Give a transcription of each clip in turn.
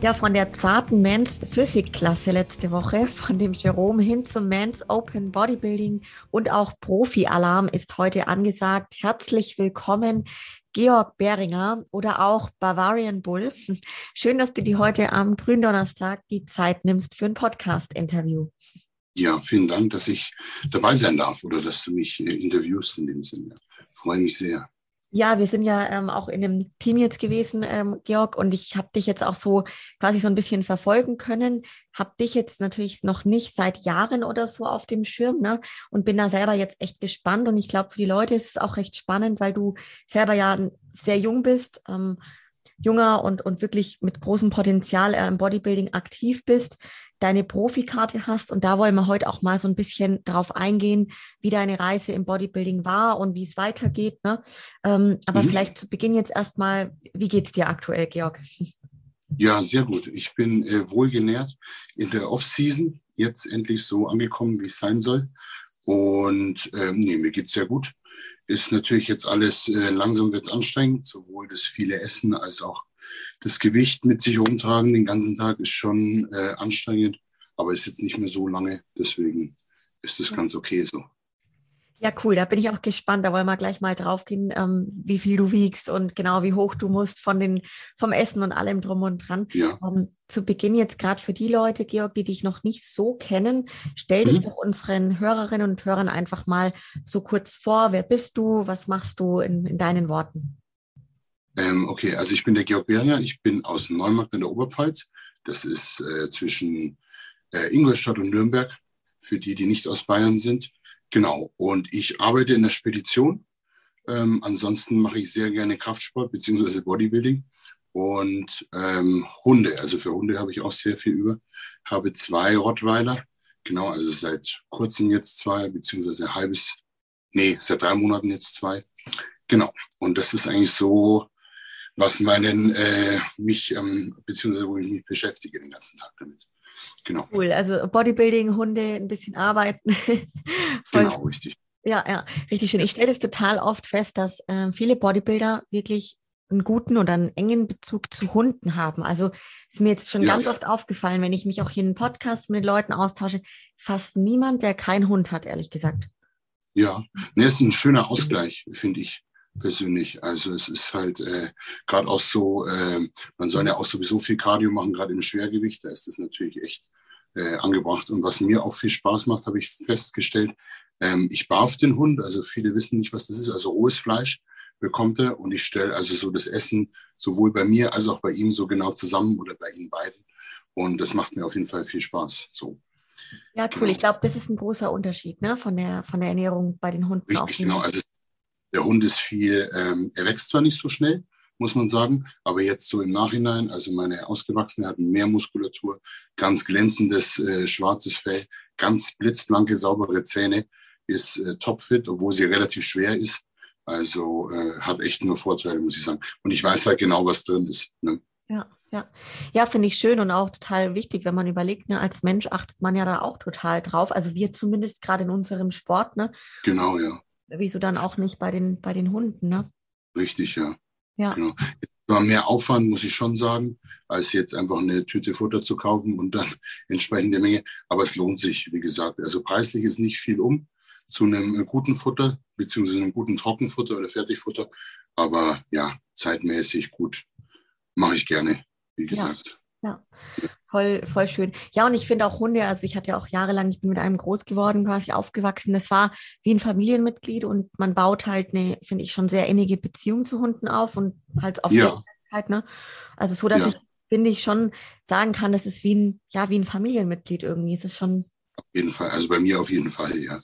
Ja, von der zarten Men's Physik Klasse letzte Woche, von dem Jerome hin zum Men's Open Bodybuilding und auch Profi Alarm ist heute angesagt. Herzlich willkommen, Georg Beringer oder auch Bavarian Bull. Schön, dass du dir heute am Gründonnerstag die Zeit nimmst für ein Podcast-Interview. Ja, vielen Dank, dass ich dabei sein darf oder dass du mich äh, interviewst in dem Sinne. Freue mich sehr. Ja, wir sind ja ähm, auch in einem Team jetzt gewesen, ähm, Georg, und ich habe dich jetzt auch so quasi so ein bisschen verfolgen können. Habe dich jetzt natürlich noch nicht seit Jahren oder so auf dem Schirm, ne? Und bin da selber jetzt echt gespannt. Und ich glaube, für die Leute ist es auch recht spannend, weil du selber ja sehr jung bist, ähm, junger und, und wirklich mit großem Potenzial äh, im Bodybuilding aktiv bist deine Profikarte hast. Und da wollen wir heute auch mal so ein bisschen darauf eingehen, wie deine Reise im Bodybuilding war und wie es weitergeht. Ne? Ähm, aber mhm. vielleicht zu Beginn jetzt erstmal, wie geht es dir aktuell, Georg? Ja, sehr gut. Ich bin äh, wohlgenährt in der Off-Season, jetzt endlich so angekommen, wie es sein soll. Und ähm, nee, mir geht's sehr gut. Ist natürlich jetzt alles, äh, langsam wird's anstrengend, sowohl das viele Essen als auch das Gewicht mit sich rumtragen den ganzen Tag ist schon äh, anstrengend, aber ist jetzt nicht mehr so lange. Deswegen ist das ganz okay so. Ja, cool. Da bin ich auch gespannt. Da wollen wir gleich mal drauf gehen, ähm, wie viel du wiegst und genau wie hoch du musst von den, vom Essen und allem drum und dran. Ja. Um, ähm, zu Beginn jetzt gerade für die Leute, Georg, die dich noch nicht so kennen, stell dich mhm. doch unseren Hörerinnen und Hörern einfach mal so kurz vor. Wer bist du? Was machst du in, in deinen Worten? Ähm, okay, also ich bin der Georg Beringer, ich bin aus Neumarkt in der Oberpfalz. Das ist äh, zwischen äh, Ingolstadt und Nürnberg, für die, die nicht aus Bayern sind. Genau, und ich arbeite in der Spedition. Ähm, ansonsten mache ich sehr gerne Kraftsport beziehungsweise Bodybuilding und ähm, Hunde. Also für Hunde habe ich auch sehr viel über. Habe zwei Rottweiler, genau, also seit kurzem jetzt zwei, beziehungsweise halbes, nee, seit drei Monaten jetzt zwei. Genau, und das ist eigentlich so was meinen äh, mich ähm, beziehungsweise wo ich mich beschäftige den ganzen Tag damit. Genau. Cool, also Bodybuilding, Hunde, ein bisschen arbeiten. genau, richtig. Ja, ja, richtig schön. Ich stelle das total oft fest, dass äh, viele Bodybuilder wirklich einen guten oder einen engen Bezug zu Hunden haben. Also ist mir jetzt schon ja. ganz oft aufgefallen, wenn ich mich auch hier in Podcasts mit Leuten austausche, fast niemand, der keinen Hund hat, ehrlich gesagt. Ja, ne, ist ein schöner Ausgleich, finde ich persönlich. Also es ist halt äh, gerade auch so, äh, man soll ja auch sowieso viel Cardio machen, gerade im Schwergewicht, da ist das natürlich echt äh, angebracht. Und was mir auch viel Spaß macht, habe ich festgestellt, ähm, ich barf den Hund, also viele wissen nicht, was das ist, also rohes Fleisch bekommt er und ich stelle also so das Essen sowohl bei mir als auch bei ihm so genau zusammen oder bei ihnen beiden. Und das macht mir auf jeden Fall viel Spaß. So. Ja, cool. Genau. Ich glaube, das ist ein großer Unterschied ne? von, der, von der Ernährung bei den Hunden. Richtig, genau. Also der Hund ist viel, ähm, er wächst zwar nicht so schnell, muss man sagen, aber jetzt so im Nachhinein, also meine Ausgewachsene hat mehr Muskulatur, ganz glänzendes äh, schwarzes Fell, ganz blitzblanke, saubere Zähne, ist äh, topfit, obwohl sie relativ schwer ist. Also äh, hat echt nur Vorteile, muss ich sagen. Und ich weiß halt genau, was drin ist. Ne? Ja, ja. Ja, finde ich schön und auch total wichtig, wenn man überlegt, ne, als Mensch achtet man ja da auch total drauf. Also wir zumindest gerade in unserem Sport, ne? Genau, ja. Wieso dann auch nicht bei den, bei den Hunden, ne? Richtig, ja. Ja. Genau. Es war mehr Aufwand, muss ich schon sagen, als jetzt einfach eine Tüte Futter zu kaufen und dann entsprechende Menge. Aber es lohnt sich, wie gesagt. Also preislich ist nicht viel um zu einem guten Futter, beziehungsweise einem guten Trockenfutter oder Fertigfutter. Aber ja, zeitmäßig gut. Mache ich gerne, wie gesagt. Ja. Ja. Voll, voll schön. Ja, und ich finde auch Hunde, also ich hatte ja auch jahrelang, ich bin mit einem groß geworden, quasi aufgewachsen. Das war wie ein Familienmitglied und man baut halt eine, finde ich, schon sehr innige Beziehung zu Hunden auf und halt auf ja. ne? Also so, dass ja. ich, finde ich, schon sagen kann, das ist wie ein, ja, wie ein Familienmitglied irgendwie. Es ist schon. Auf jeden Fall, also bei mir auf jeden Fall, ja.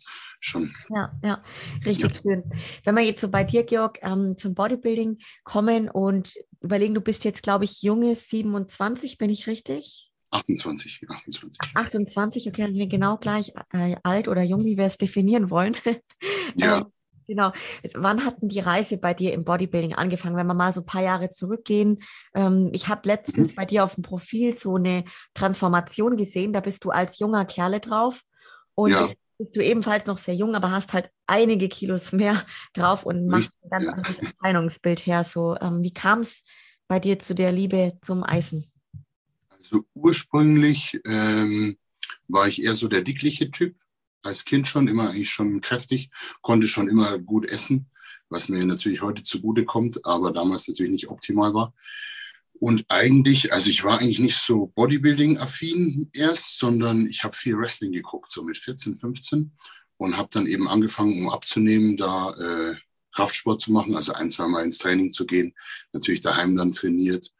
Schon. Ja, ja, richtig ja. schön. Wenn wir jetzt so bei dir, Georg, ähm, zum Bodybuilding kommen und überlegen, du bist jetzt, glaube ich, junge 27, bin ich richtig? 28, 28. 28, okay, sind wir genau gleich äh, alt oder jung, wie wir es definieren wollen. Ja. ähm, genau. Wann hat denn die Reise bei dir im Bodybuilding angefangen? Wenn wir mal so ein paar Jahre zurückgehen. Ähm, ich habe letztens Mhm. bei dir auf dem Profil so eine Transformation gesehen. Da bist du als junger Kerle drauf und Ja. Bist du ebenfalls noch sehr jung, aber hast halt einige Kilos mehr drauf und machst ein ganz anderes Erscheinungsbild her. So, ähm, wie kam es bei dir zu der Liebe zum Eisen? Also ursprünglich ähm, war ich eher so der dickliche Typ. Als Kind schon immer eigentlich schon kräftig, konnte schon immer gut essen, was mir natürlich heute zugute kommt, aber damals natürlich nicht optimal war. Und eigentlich, also ich war eigentlich nicht so Bodybuilding-affin erst, sondern ich habe viel Wrestling geguckt, so mit 14, 15 und habe dann eben angefangen, um abzunehmen, da äh, Kraftsport zu machen, also ein, zwei Mal ins Training zu gehen, natürlich daheim dann trainiert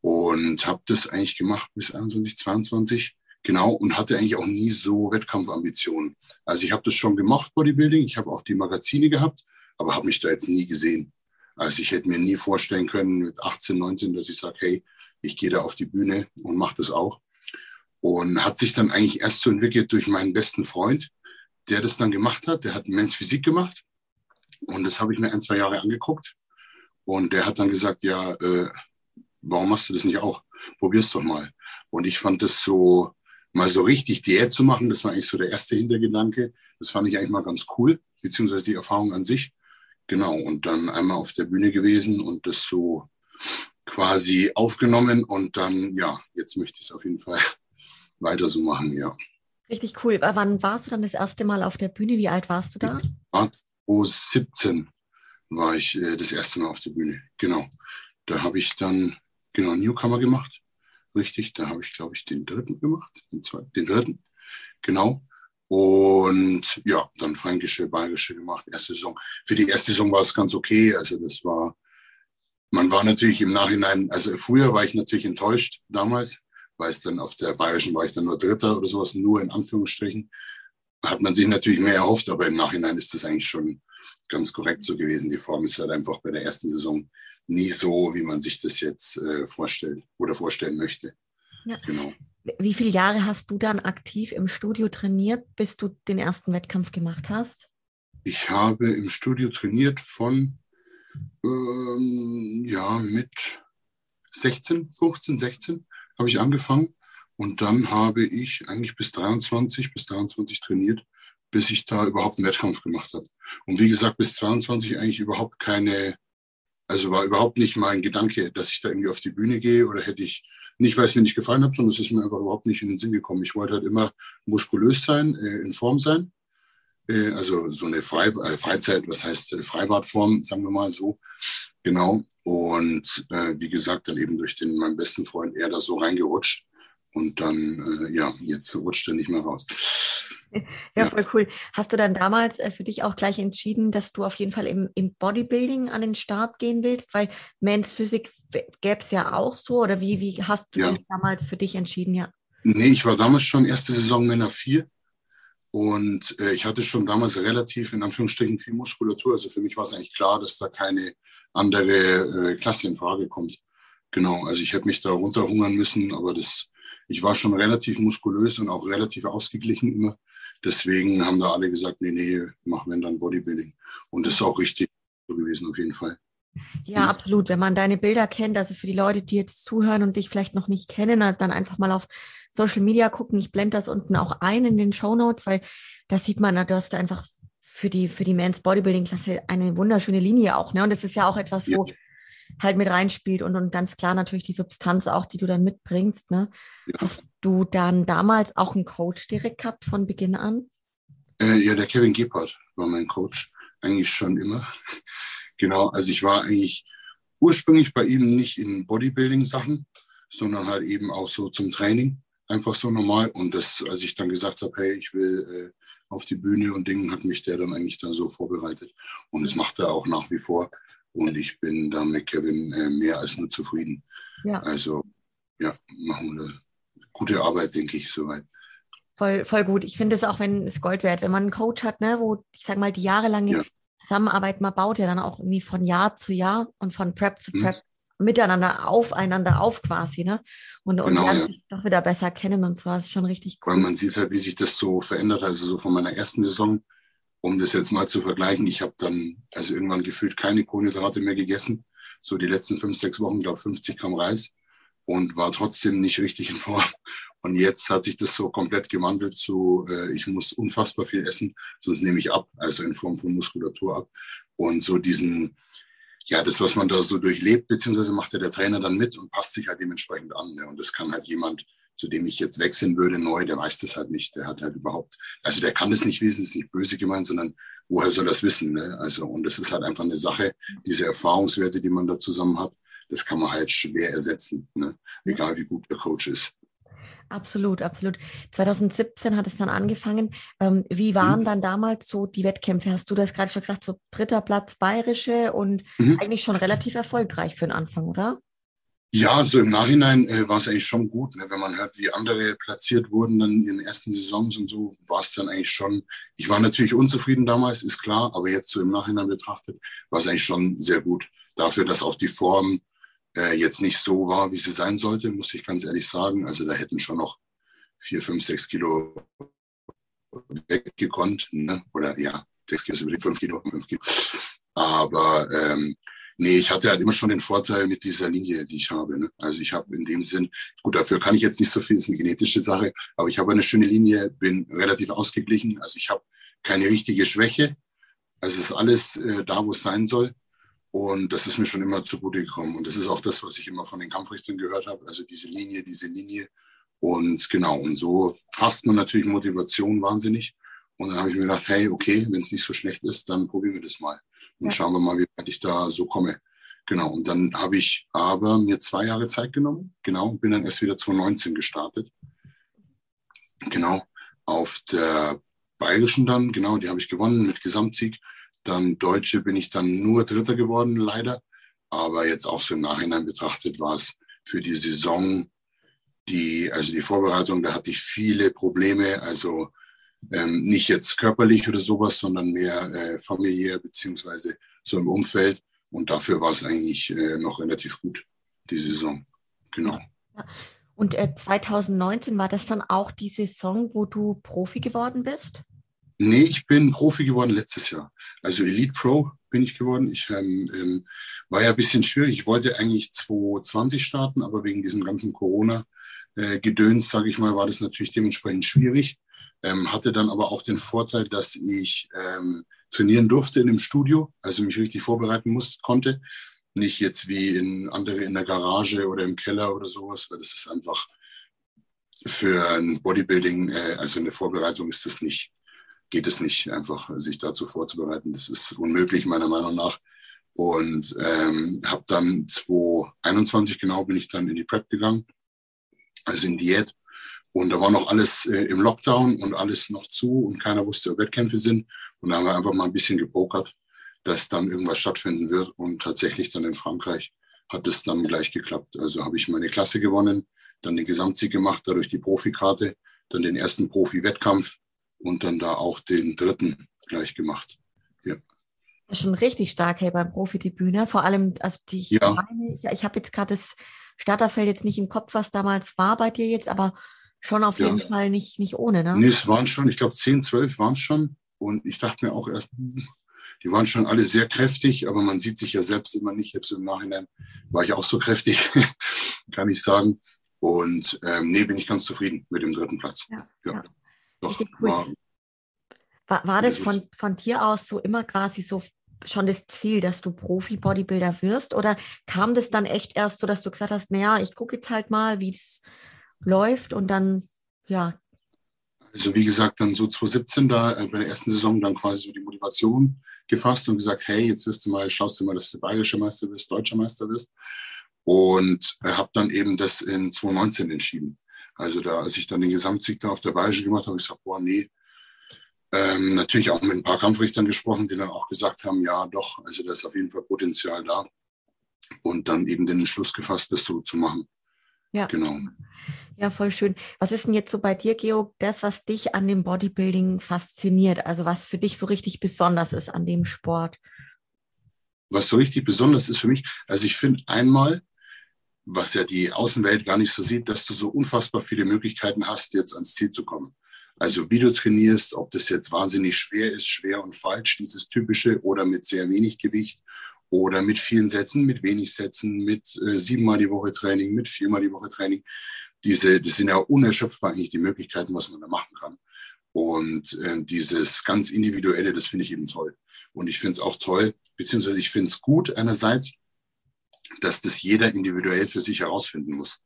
und habe das eigentlich gemacht bis 21, 22, genau, und hatte eigentlich auch nie so Wettkampfambitionen. Also ich habe das schon gemacht, Bodybuilding, ich habe auch die Magazine gehabt, aber habe mich da jetzt nie gesehen. Also ich hätte mir nie vorstellen können mit 18, 19, dass ich sage, hey, ich gehe da auf die Bühne und mache das auch. Und hat sich dann eigentlich erst so entwickelt durch meinen besten Freund, der das dann gemacht hat. Der hat Men's Physik gemacht und das habe ich mir ein, zwei Jahre angeguckt. Und der hat dann gesagt, ja, äh, warum machst du das nicht auch? Probier's doch mal. Und ich fand das so, mal so richtig Diät zu machen, das war eigentlich so der erste Hintergedanke. Das fand ich eigentlich mal ganz cool, beziehungsweise die Erfahrung an sich. Genau, und dann einmal auf der Bühne gewesen und das so quasi aufgenommen und dann, ja, jetzt möchte ich es auf jeden Fall weiter so machen, ja. Richtig cool. Aber Wann warst du dann das erste Mal auf der Bühne? Wie alt warst du da? War 2017 war ich äh, das erste Mal auf der Bühne, genau. Da habe ich dann, genau, Newcomer gemacht, richtig, da habe ich, glaube ich, den dritten gemacht, den, zweiten, den dritten, genau. Und ja, dann fränkische, bayerische gemacht, erste Saison. Für die erste Saison war es ganz okay. Also das war, man war natürlich im Nachhinein, also früher war ich natürlich enttäuscht damals, weil es dann auf der bayerischen war ich dann nur Dritter oder sowas, nur in Anführungsstrichen. Hat man sich natürlich mehr erhofft, aber im Nachhinein ist das eigentlich schon ganz korrekt so gewesen. Die Form ist halt einfach bei der ersten Saison nie so, wie man sich das jetzt äh, vorstellt oder vorstellen möchte. Ja. Genau. Wie viele Jahre hast du dann aktiv im Studio trainiert, bis du den ersten Wettkampf gemacht hast? Ich habe im Studio trainiert von, ähm, ja, mit 16, 15, 16 habe ich angefangen. Und dann habe ich eigentlich bis 23, bis 23 trainiert, bis ich da überhaupt einen Wettkampf gemacht habe. Und wie gesagt, bis 22 eigentlich überhaupt keine, also war überhaupt nicht mein Gedanke, dass ich da irgendwie auf die Bühne gehe oder hätte ich, nicht weil es mir nicht gefallen hat, sondern es ist mir einfach überhaupt nicht in den Sinn gekommen. Ich wollte halt immer muskulös sein, äh, in Form sein. Äh, also so eine Frei, äh, Freizeit, was heißt Freibadform, sagen wir mal so. Genau. Und äh, wie gesagt, dann eben durch den meinen besten Freund er da so reingerutscht. Und dann, äh, ja, jetzt rutscht er nicht mehr raus. Ja, voll cool. Hast du dann damals äh, für dich auch gleich entschieden, dass du auf jeden Fall im, im Bodybuilding an den Start gehen willst? Weil Men's Physik gäbe es ja auch so. Oder wie, wie hast du Ja. dich damals für dich entschieden? Ja. Nee, ich war damals schon erste Saison Männer 4 und äh, ich hatte schon damals relativ in Anführungsstrichen viel Muskulatur. Also für mich war es eigentlich klar, dass da keine andere äh, Klasse in Frage kommt. Genau, also ich hätte mich da runterhungern müssen, aber das, ich war schon relativ muskulös und auch relativ ausgeglichen immer. Deswegen haben da alle gesagt, nee, nee, mach wenn dann Bodybuilding. Und das ist auch richtig so gewesen auf jeden Fall. Ja, Mhm. absolut. Wenn man deine Bilder kennt, also für die Leute, die jetzt zuhören und dich vielleicht noch nicht kennen, dann einfach mal auf Social Media gucken. Ich blende das unten auch ein in den Show Notes, weil da sieht man, du hast einfach für die, für die Men's Bodybuilding Klasse eine wunderschöne Linie auch. Ne? Und das ist ja auch etwas, wo halt mit reinspielt und, und ganz klar natürlich die Substanz auch, die du dann mitbringst. Ne? Ja. Hast du dann damals auch einen Coach direkt gehabt von Beginn an? Äh, ja, der Kevin Gebhardt war mein Coach, eigentlich schon immer. genau, also ich war eigentlich ursprünglich bei ihm nicht in Bodybuilding-Sachen, sondern halt eben auch so zum Training, einfach so normal. Und das, als ich dann gesagt habe, hey, ich will äh, auf die Bühne und Dingen, hat mich der dann eigentlich da so vorbereitet. Und das macht er auch nach wie vor. Und ich bin da mit Kevin äh, mehr als nur zufrieden. Ja. Also, ja, machen wir eine gute Arbeit, denke ich, soweit. Voll, voll gut. Ich finde es auch, wenn es Gold wert, wenn man einen Coach hat, ne, wo, ich sag mal, die jahrelange Ja. Zusammenarbeit, man baut ja dann auch irgendwie von Jahr zu Jahr und von Prep zu Mhm. Prep miteinander aufeinander auf quasi, ne? Und, und genau, ja. sich doch wieder besser kennen und zwar ist schon richtig cool. Weil man sieht halt, wie sich das so verändert, also so von meiner ersten Saison, um das jetzt mal zu vergleichen, ich habe dann also irgendwann gefühlt keine Kohlenhydrate mehr gegessen, so die letzten fünf, sechs Wochen, glaube 50 Gramm Reis und war trotzdem nicht richtig in Form. Und jetzt hat sich das so komplett gewandelt zu, äh, ich muss unfassbar viel essen, sonst nehme ich ab, also in Form von Muskulatur ab. Und so diesen, ja, das, was man da so durchlebt, beziehungsweise macht ja der Trainer dann mit und passt sich halt dementsprechend an. Ne? Und das kann halt jemand, zu dem ich jetzt wechseln würde, neu, der weiß das halt nicht. Der hat halt überhaupt, also der kann das nicht wissen, ist nicht böse gemeint, sondern woher soll das wissen? Ne? Also, und das ist halt einfach eine Sache, diese Erfahrungswerte, die man da zusammen hat, das kann man halt schwer ersetzen, ne? egal wie gut der Coach ist. Absolut, absolut. 2017 hat es dann angefangen. Ähm, wie waren mhm. dann damals so die Wettkämpfe? Hast du das gerade schon gesagt, so dritter Platz bayerische und mhm. eigentlich schon relativ erfolgreich für den Anfang, oder? Ja, so im Nachhinein äh, war es eigentlich schon gut. Ne? Wenn man hört, wie andere platziert wurden dann in den ersten Saisons und so, war es dann eigentlich schon. Ich war natürlich unzufrieden damals, ist klar, aber jetzt so im Nachhinein betrachtet, war es eigentlich schon sehr gut. Dafür, dass auch die Form äh, jetzt nicht so war, wie sie sein sollte, muss ich ganz ehrlich sagen. Also da hätten schon noch vier, fünf, sechs Kilo weggekonnt. Ne? Oder ja, sechs Kilo, fünf Kilo, fünf Kilo. Aber ähm, nee, ich hatte halt immer schon den Vorteil mit dieser Linie, die ich habe. Ne? Also ich habe in dem Sinn, gut, dafür kann ich jetzt nicht so viel, ist eine genetische Sache, aber ich habe eine schöne Linie, bin relativ ausgeglichen. Also ich habe keine richtige Schwäche. Also es ist alles äh, da, wo es sein soll. Und das ist mir schon immer zugute gekommen. Und das ist auch das, was ich immer von den Kampfrichtern gehört habe. Also diese Linie, diese Linie. Und genau, und so fasst man natürlich Motivation wahnsinnig. Und dann habe ich mir gedacht, hey, okay, wenn es nicht so schlecht ist, dann probieren wir das mal. Und ja. schauen wir mal, wie weit ich da so komme. Genau, und dann habe ich aber mir zwei Jahre Zeit genommen. Genau, bin dann erst wieder 2019 gestartet. Genau, auf der Bayerischen dann, genau, die habe ich gewonnen mit Gesamtsieg. Dann Deutsche bin ich dann nur Dritter geworden, leider. Aber jetzt auch so im Nachhinein betrachtet war es für die Saison, die, also die Vorbereitung, da hatte ich viele Probleme. Also ähm, nicht jetzt körperlich oder sowas, sondern mehr äh, familiär beziehungsweise so im Umfeld. Und dafür war es eigentlich äh, noch relativ gut, die Saison. Genau. Und äh, 2019 war das dann auch die Saison, wo du Profi geworden bist? Nee, ich bin Profi geworden letztes Jahr. Also Elite Pro bin ich geworden. Ich ähm, ähm, war ja ein bisschen schwierig. Ich wollte eigentlich 2020 starten, aber wegen diesem ganzen Corona-Gedöns, äh, sage ich mal, war das natürlich dementsprechend schwierig. Ähm, hatte dann aber auch den Vorteil, dass ich ähm, trainieren durfte in dem Studio, also mich richtig vorbereiten muss, konnte. Nicht jetzt wie in andere in der Garage oder im Keller oder sowas, weil das ist einfach für ein Bodybuilding, äh, also eine Vorbereitung ist das nicht geht es nicht, einfach sich dazu vorzubereiten. Das ist unmöglich, meiner Meinung nach. Und ähm, habe dann 2021 genau bin ich dann in die Prep gegangen, also in Diät. Und da war noch alles äh, im Lockdown und alles noch zu und keiner wusste, ob Wettkämpfe sind. Und da haben wir einfach mal ein bisschen gepokert, dass dann irgendwas stattfinden wird. Und tatsächlich dann in Frankreich hat es dann gleich geklappt. Also habe ich meine Klasse gewonnen, dann den Gesamtsieg gemacht, dadurch die Profikarte, dann den ersten Profi-Wettkampf und dann da auch den dritten gleich gemacht. Ja. Das ist schon richtig stark, hey, beim Profidebüt, ne? Vor allem, also die, ja. meine, ich, ich habe jetzt gerade das Starterfeld jetzt nicht im Kopf, was damals war bei dir jetzt, aber schon auf ja. jeden Fall nicht, nicht ohne, ne? Nee, es waren schon, ich glaube 10, 12 waren es schon. Und ich dachte mir auch erst, die waren schon alle sehr kräftig, aber man sieht sich ja selbst immer nicht. Jetzt im Nachhinein war ich auch so kräftig, kann ich sagen. Und ähm, nee, bin ich ganz zufrieden mit dem dritten Platz. Ja, ja. Doch, cool. war, war, war das von, von dir aus so immer quasi so schon das Ziel, dass du Profi-Bodybuilder wirst? Oder kam das dann echt erst so, dass du gesagt hast, naja, ich gucke jetzt halt mal, wie es läuft und dann, ja. Also wie gesagt, dann so 2017, da äh, bei der ersten Saison dann quasi so die Motivation gefasst und gesagt, hey, jetzt wirst du mal, schaust du mal, dass du bayerischer Meister wirst, deutscher Meister wirst. Und äh, habe dann eben das in 2019 entschieden. Also da, als ich dann den Gesamtsieg da auf der Beige gemacht habe, ich gesagt, boah, nee. Ähm, natürlich auch mit ein paar Kampfrichtern gesprochen, die dann auch gesagt haben, ja, doch, also da ist auf jeden Fall Potenzial da. Und dann eben den Entschluss gefasst, das so zu machen. Ja. Genau. Ja, voll schön. Was ist denn jetzt so bei dir, Georg, das, was dich an dem Bodybuilding fasziniert? Also was für dich so richtig besonders ist an dem Sport? was so richtig besonders ist für mich, also ich finde einmal, was ja die Außenwelt gar nicht so sieht, dass du so unfassbar viele Möglichkeiten hast, jetzt ans Ziel zu kommen. Also wie du trainierst, ob das jetzt wahnsinnig schwer ist, schwer und falsch, dieses typische, oder mit sehr wenig Gewicht oder mit vielen Sätzen, mit wenig Sätzen, mit äh, siebenmal die Woche Training, mit viermal die Woche Training. Diese, das sind ja unerschöpfbar eigentlich die Möglichkeiten, was man da machen kann. Und äh, dieses ganz Individuelle, das finde ich eben toll. Und ich finde es auch toll, beziehungsweise ich finde es gut einerseits, dass das jeder individuell für sich herausfinden muss.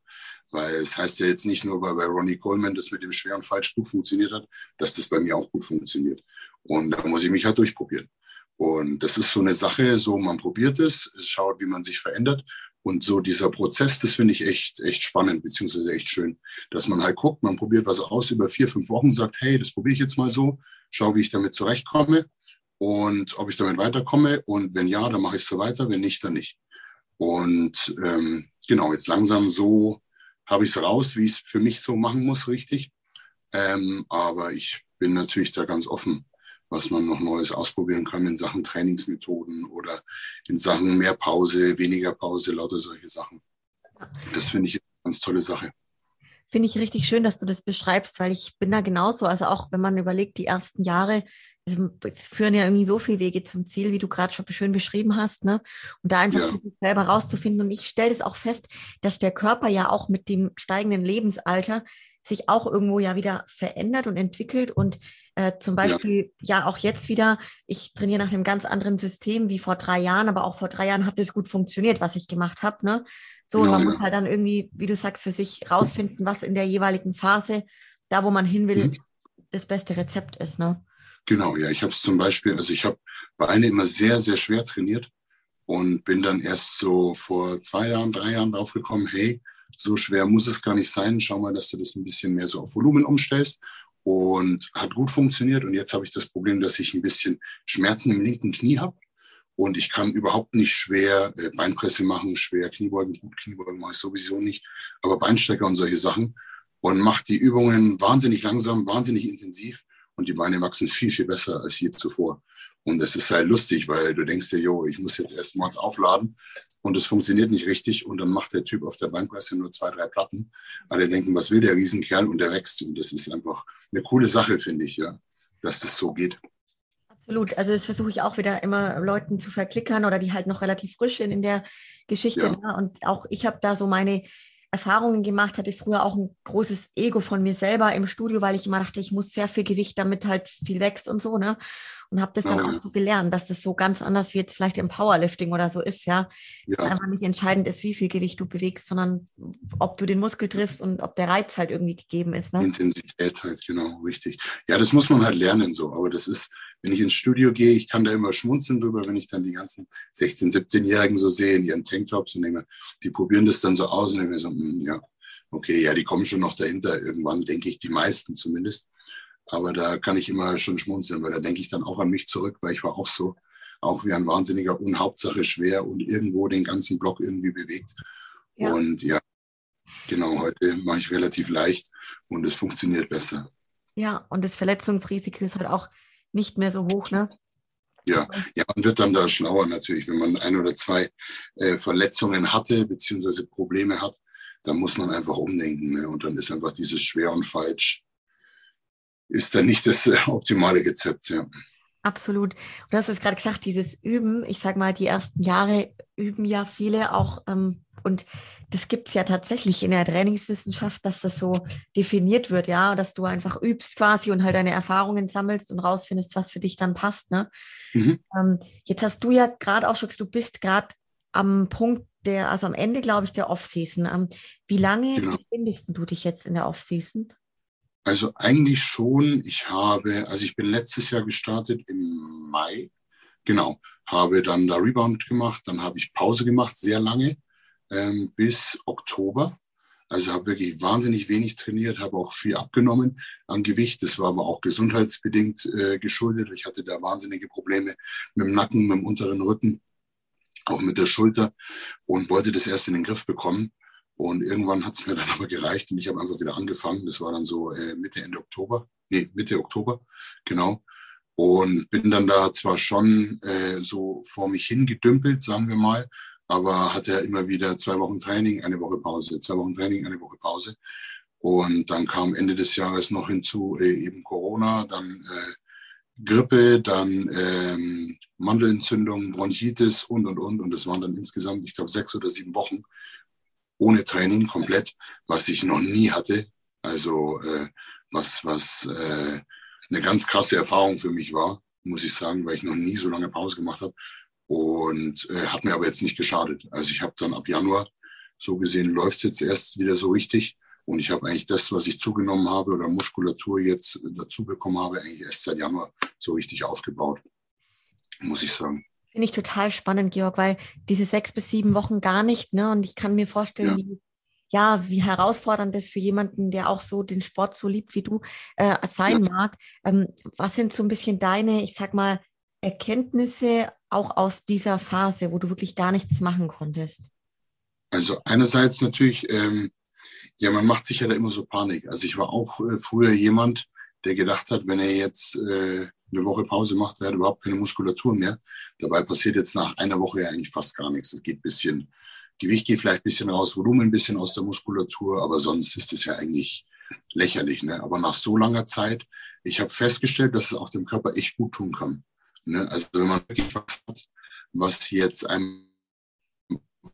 Weil es heißt ja jetzt nicht nur, weil bei Ronnie Coleman das mit dem schweren Falsch gut funktioniert hat, dass das bei mir auch gut funktioniert. Und da muss ich mich halt durchprobieren. Und das ist so eine Sache, so man probiert es, es schaut, wie man sich verändert. Und so dieser Prozess, das finde ich echt, echt spannend, beziehungsweise echt schön, dass man halt guckt, man probiert was aus über vier, fünf Wochen, sagt, hey, das probiere ich jetzt mal so, schau, wie ich damit zurechtkomme und ob ich damit weiterkomme. Und wenn ja, dann mache ich so weiter, wenn nicht, dann nicht. Und ähm, genau, jetzt langsam so habe ich es raus, wie ich es für mich so machen muss, richtig. Ähm, aber ich bin natürlich da ganz offen, was man noch Neues ausprobieren kann in Sachen Trainingsmethoden oder in Sachen mehr Pause, weniger Pause, lauter solche Sachen. Das finde ich eine ganz tolle Sache. Finde ich richtig schön, dass du das beschreibst, weil ich bin da genauso. Also auch wenn man überlegt, die ersten Jahre, es führen ja irgendwie so viele Wege zum Ziel, wie du gerade schon schön beschrieben hast, ne? Und da einfach ja. für sich selber rauszufinden. Und ich stelle das auch fest, dass der Körper ja auch mit dem steigenden Lebensalter sich auch irgendwo ja wieder verändert und entwickelt. Und äh, zum Beispiel ja. ja. auch jetzt wieder, ich trainiere nach einem ganz anderen System wie vor drei Jahren, aber auch vor drei Jahren hat es gut funktioniert, was ich gemacht habe. Ne? So, ja, man ja. muss halt dann irgendwie, wie du sagst, für sich rausfinden, was in der jeweiligen Phase, da wo man hin will, mhm. das beste Rezept ist. Ne? Genau, ja. Ich habe es zum Beispiel, also ich habe Beine immer sehr, sehr schwer trainiert und bin dann erst so vor zwei Jahren, drei Jahren drauf gekommen, hey, so schwer muss es gar nicht sein. Schau mal, dass du das ein bisschen mehr so auf Volumen umstellst. Und hat gut funktioniert. Und jetzt habe ich das Problem, dass ich ein bisschen Schmerzen im linken Knie habe. Und ich kann überhaupt nicht schwer äh, Beinpresse machen, schwer Kniebeugen. Gut, Kniebeugen mache ich sowieso nicht. Aber Beinstrecker und solche Sachen. Und mache die Übungen wahnsinnig langsam, wahnsinnig intensiv und die Beine wachsen viel, viel besser als je zuvor. Und das ist halt lustig, weil du denkst dir, jo, ich muss jetzt erst morgens aufladen und es funktioniert nicht richtig und dann macht der Typ auf der Bankpresse nur zwei, drei Platten. Alle denken, was will der Riesenkerl und der wächst. Und das ist einfach eine coole Sache, finde ich, ja, dass das so geht. Absolut. Also das versuche ich auch wieder immer Leuten zu verklickern oder die halt noch relativ frisch sind in der Geschichte. Ja. Ne? Und auch ich habe da so meine Erfahrungen gemacht, hatte früher auch ein großes Ego von mir selber im Studio, weil ich immer dachte, ich muss sehr viel Gewicht, damit halt viel wächst und so, ne? Und habe das dann auch so gelernt, dass das so ganz anders wie jetzt vielleicht im Powerlifting oder so ist, ja. ja. Dass einfach nicht entscheidend ist, wie viel Gewicht du bewegst, sondern ob du den Muskel triffst und ob der Reiz halt irgendwie gegeben ist. Ne? Intensität halt, genau, richtig. Ja, das muss man halt lernen so, aber das ist, wenn ich ins Studio gehe, ich kann da immer schmunzeln drüber, wenn ich dann die ganzen 16-, 17-Jährigen so sehe in ihren Tanktops und nehme, die probieren das dann so aus und nehme so, hm, ja, okay, ja, die kommen schon noch dahinter irgendwann, denke ich, die meisten zumindest. Aber da kann ich immer schon schmunzeln, weil da denke ich dann auch an mich zurück, weil ich war auch so, auch wie ein Wahnsinniger und Hauptsache schwer und irgendwo den ganzen Block irgendwie bewegt. Ja. Und ja, genau, heute mache ich relativ leicht und es funktioniert besser. Ja, und das Verletzungsrisiko ist halt auch nicht mehr so hoch, ne? Ja, ja, man wird dann da schlauer natürlich, wenn man ein oder zwei äh, Verletzungen hatte, beziehungsweise Probleme hat, dann muss man einfach umdenken. Ne? Und dann ist einfach dieses schwer und falsch ist dann nicht das äh, optimale Rezept. Ja. Absolut. Du hast es gerade gesagt, dieses Üben, ich sage mal, die ersten Jahre üben ja viele auch, ähm, und das gibt es ja tatsächlich in der Trainingswissenschaft, dass das so definiert wird, ja, dass du einfach übst quasi und halt deine Erfahrungen sammelst und rausfindest, was für dich dann passt. Ne? Mhm. Ähm, jetzt hast du ja gerade auch schon gesagt, du bist gerade am Punkt der, also am Ende, glaube ich, der Off-Season. Ähm, wie lange genau. befindest du dich jetzt in der Off-Season? Also eigentlich schon. Ich habe, also ich bin letztes Jahr gestartet im Mai. Genau, habe dann da Rebound gemacht, dann habe ich Pause gemacht, sehr lange, ähm, bis Oktober. Also habe wirklich wahnsinnig wenig trainiert, habe auch viel abgenommen an Gewicht. Das war aber auch gesundheitsbedingt äh, geschuldet. Ich hatte da wahnsinnige Probleme mit dem Nacken, mit dem unteren Rücken, auch mit der Schulter und wollte das erst in den Griff bekommen. Und irgendwann hat es mir dann aber gereicht und ich habe einfach wieder angefangen. Das war dann so äh, Mitte, Ende Oktober. Nee, Mitte Oktober, genau. Und bin dann da zwar schon äh, so vor mich hingedümpelt, sagen wir mal, aber hatte ja immer wieder zwei Wochen Training, eine Woche Pause, zwei Wochen Training, eine Woche Pause. Und dann kam Ende des Jahres noch hinzu äh, eben Corona, dann äh, Grippe, dann ähm, Mandelentzündung, Bronchitis und, und, und. Und das waren dann insgesamt, ich glaube, sechs oder sieben Wochen ohne Training komplett, was ich noch nie hatte. Also äh, was, was äh, eine ganz krasse Erfahrung für mich war, muss ich sagen, weil ich noch nie so lange Pause gemacht habe. Und äh, hat mir aber jetzt nicht geschadet. Also ich habe dann ab Januar so gesehen, läuft jetzt erst wieder so richtig. Und ich habe eigentlich das, was ich zugenommen habe oder Muskulatur jetzt dazu bekommen habe, eigentlich erst seit Januar so richtig aufgebaut, muss ich sagen. Finde ich total spannend, Georg, weil diese sechs bis sieben Wochen gar nicht, ne? Und ich kann mir vorstellen, ja. wie ja, wie herausfordernd das für jemanden, der auch so den Sport so liebt wie du, äh, sein ja. mag. Ähm, was sind so ein bisschen deine, ich sag mal, Erkenntnisse auch aus dieser Phase, wo du wirklich gar nichts machen konntest? Also einerseits natürlich, ähm, ja, man macht sich ja da immer so Panik. Also ich war auch äh, früher jemand, der gedacht hat, wenn er jetzt äh, eine Woche Pause macht, wäre überhaupt keine Muskulatur mehr. Dabei passiert jetzt nach einer Woche ja eigentlich fast gar nichts. Es geht ein bisschen Gewicht geht vielleicht ein bisschen raus, Volumen ein bisschen aus der Muskulatur, aber sonst ist es ja eigentlich lächerlich. Ne? Aber nach so langer Zeit, ich habe festgestellt, dass es auch dem Körper echt gut tun kann. Ne? Also wenn man wirklich was hat, was jetzt einem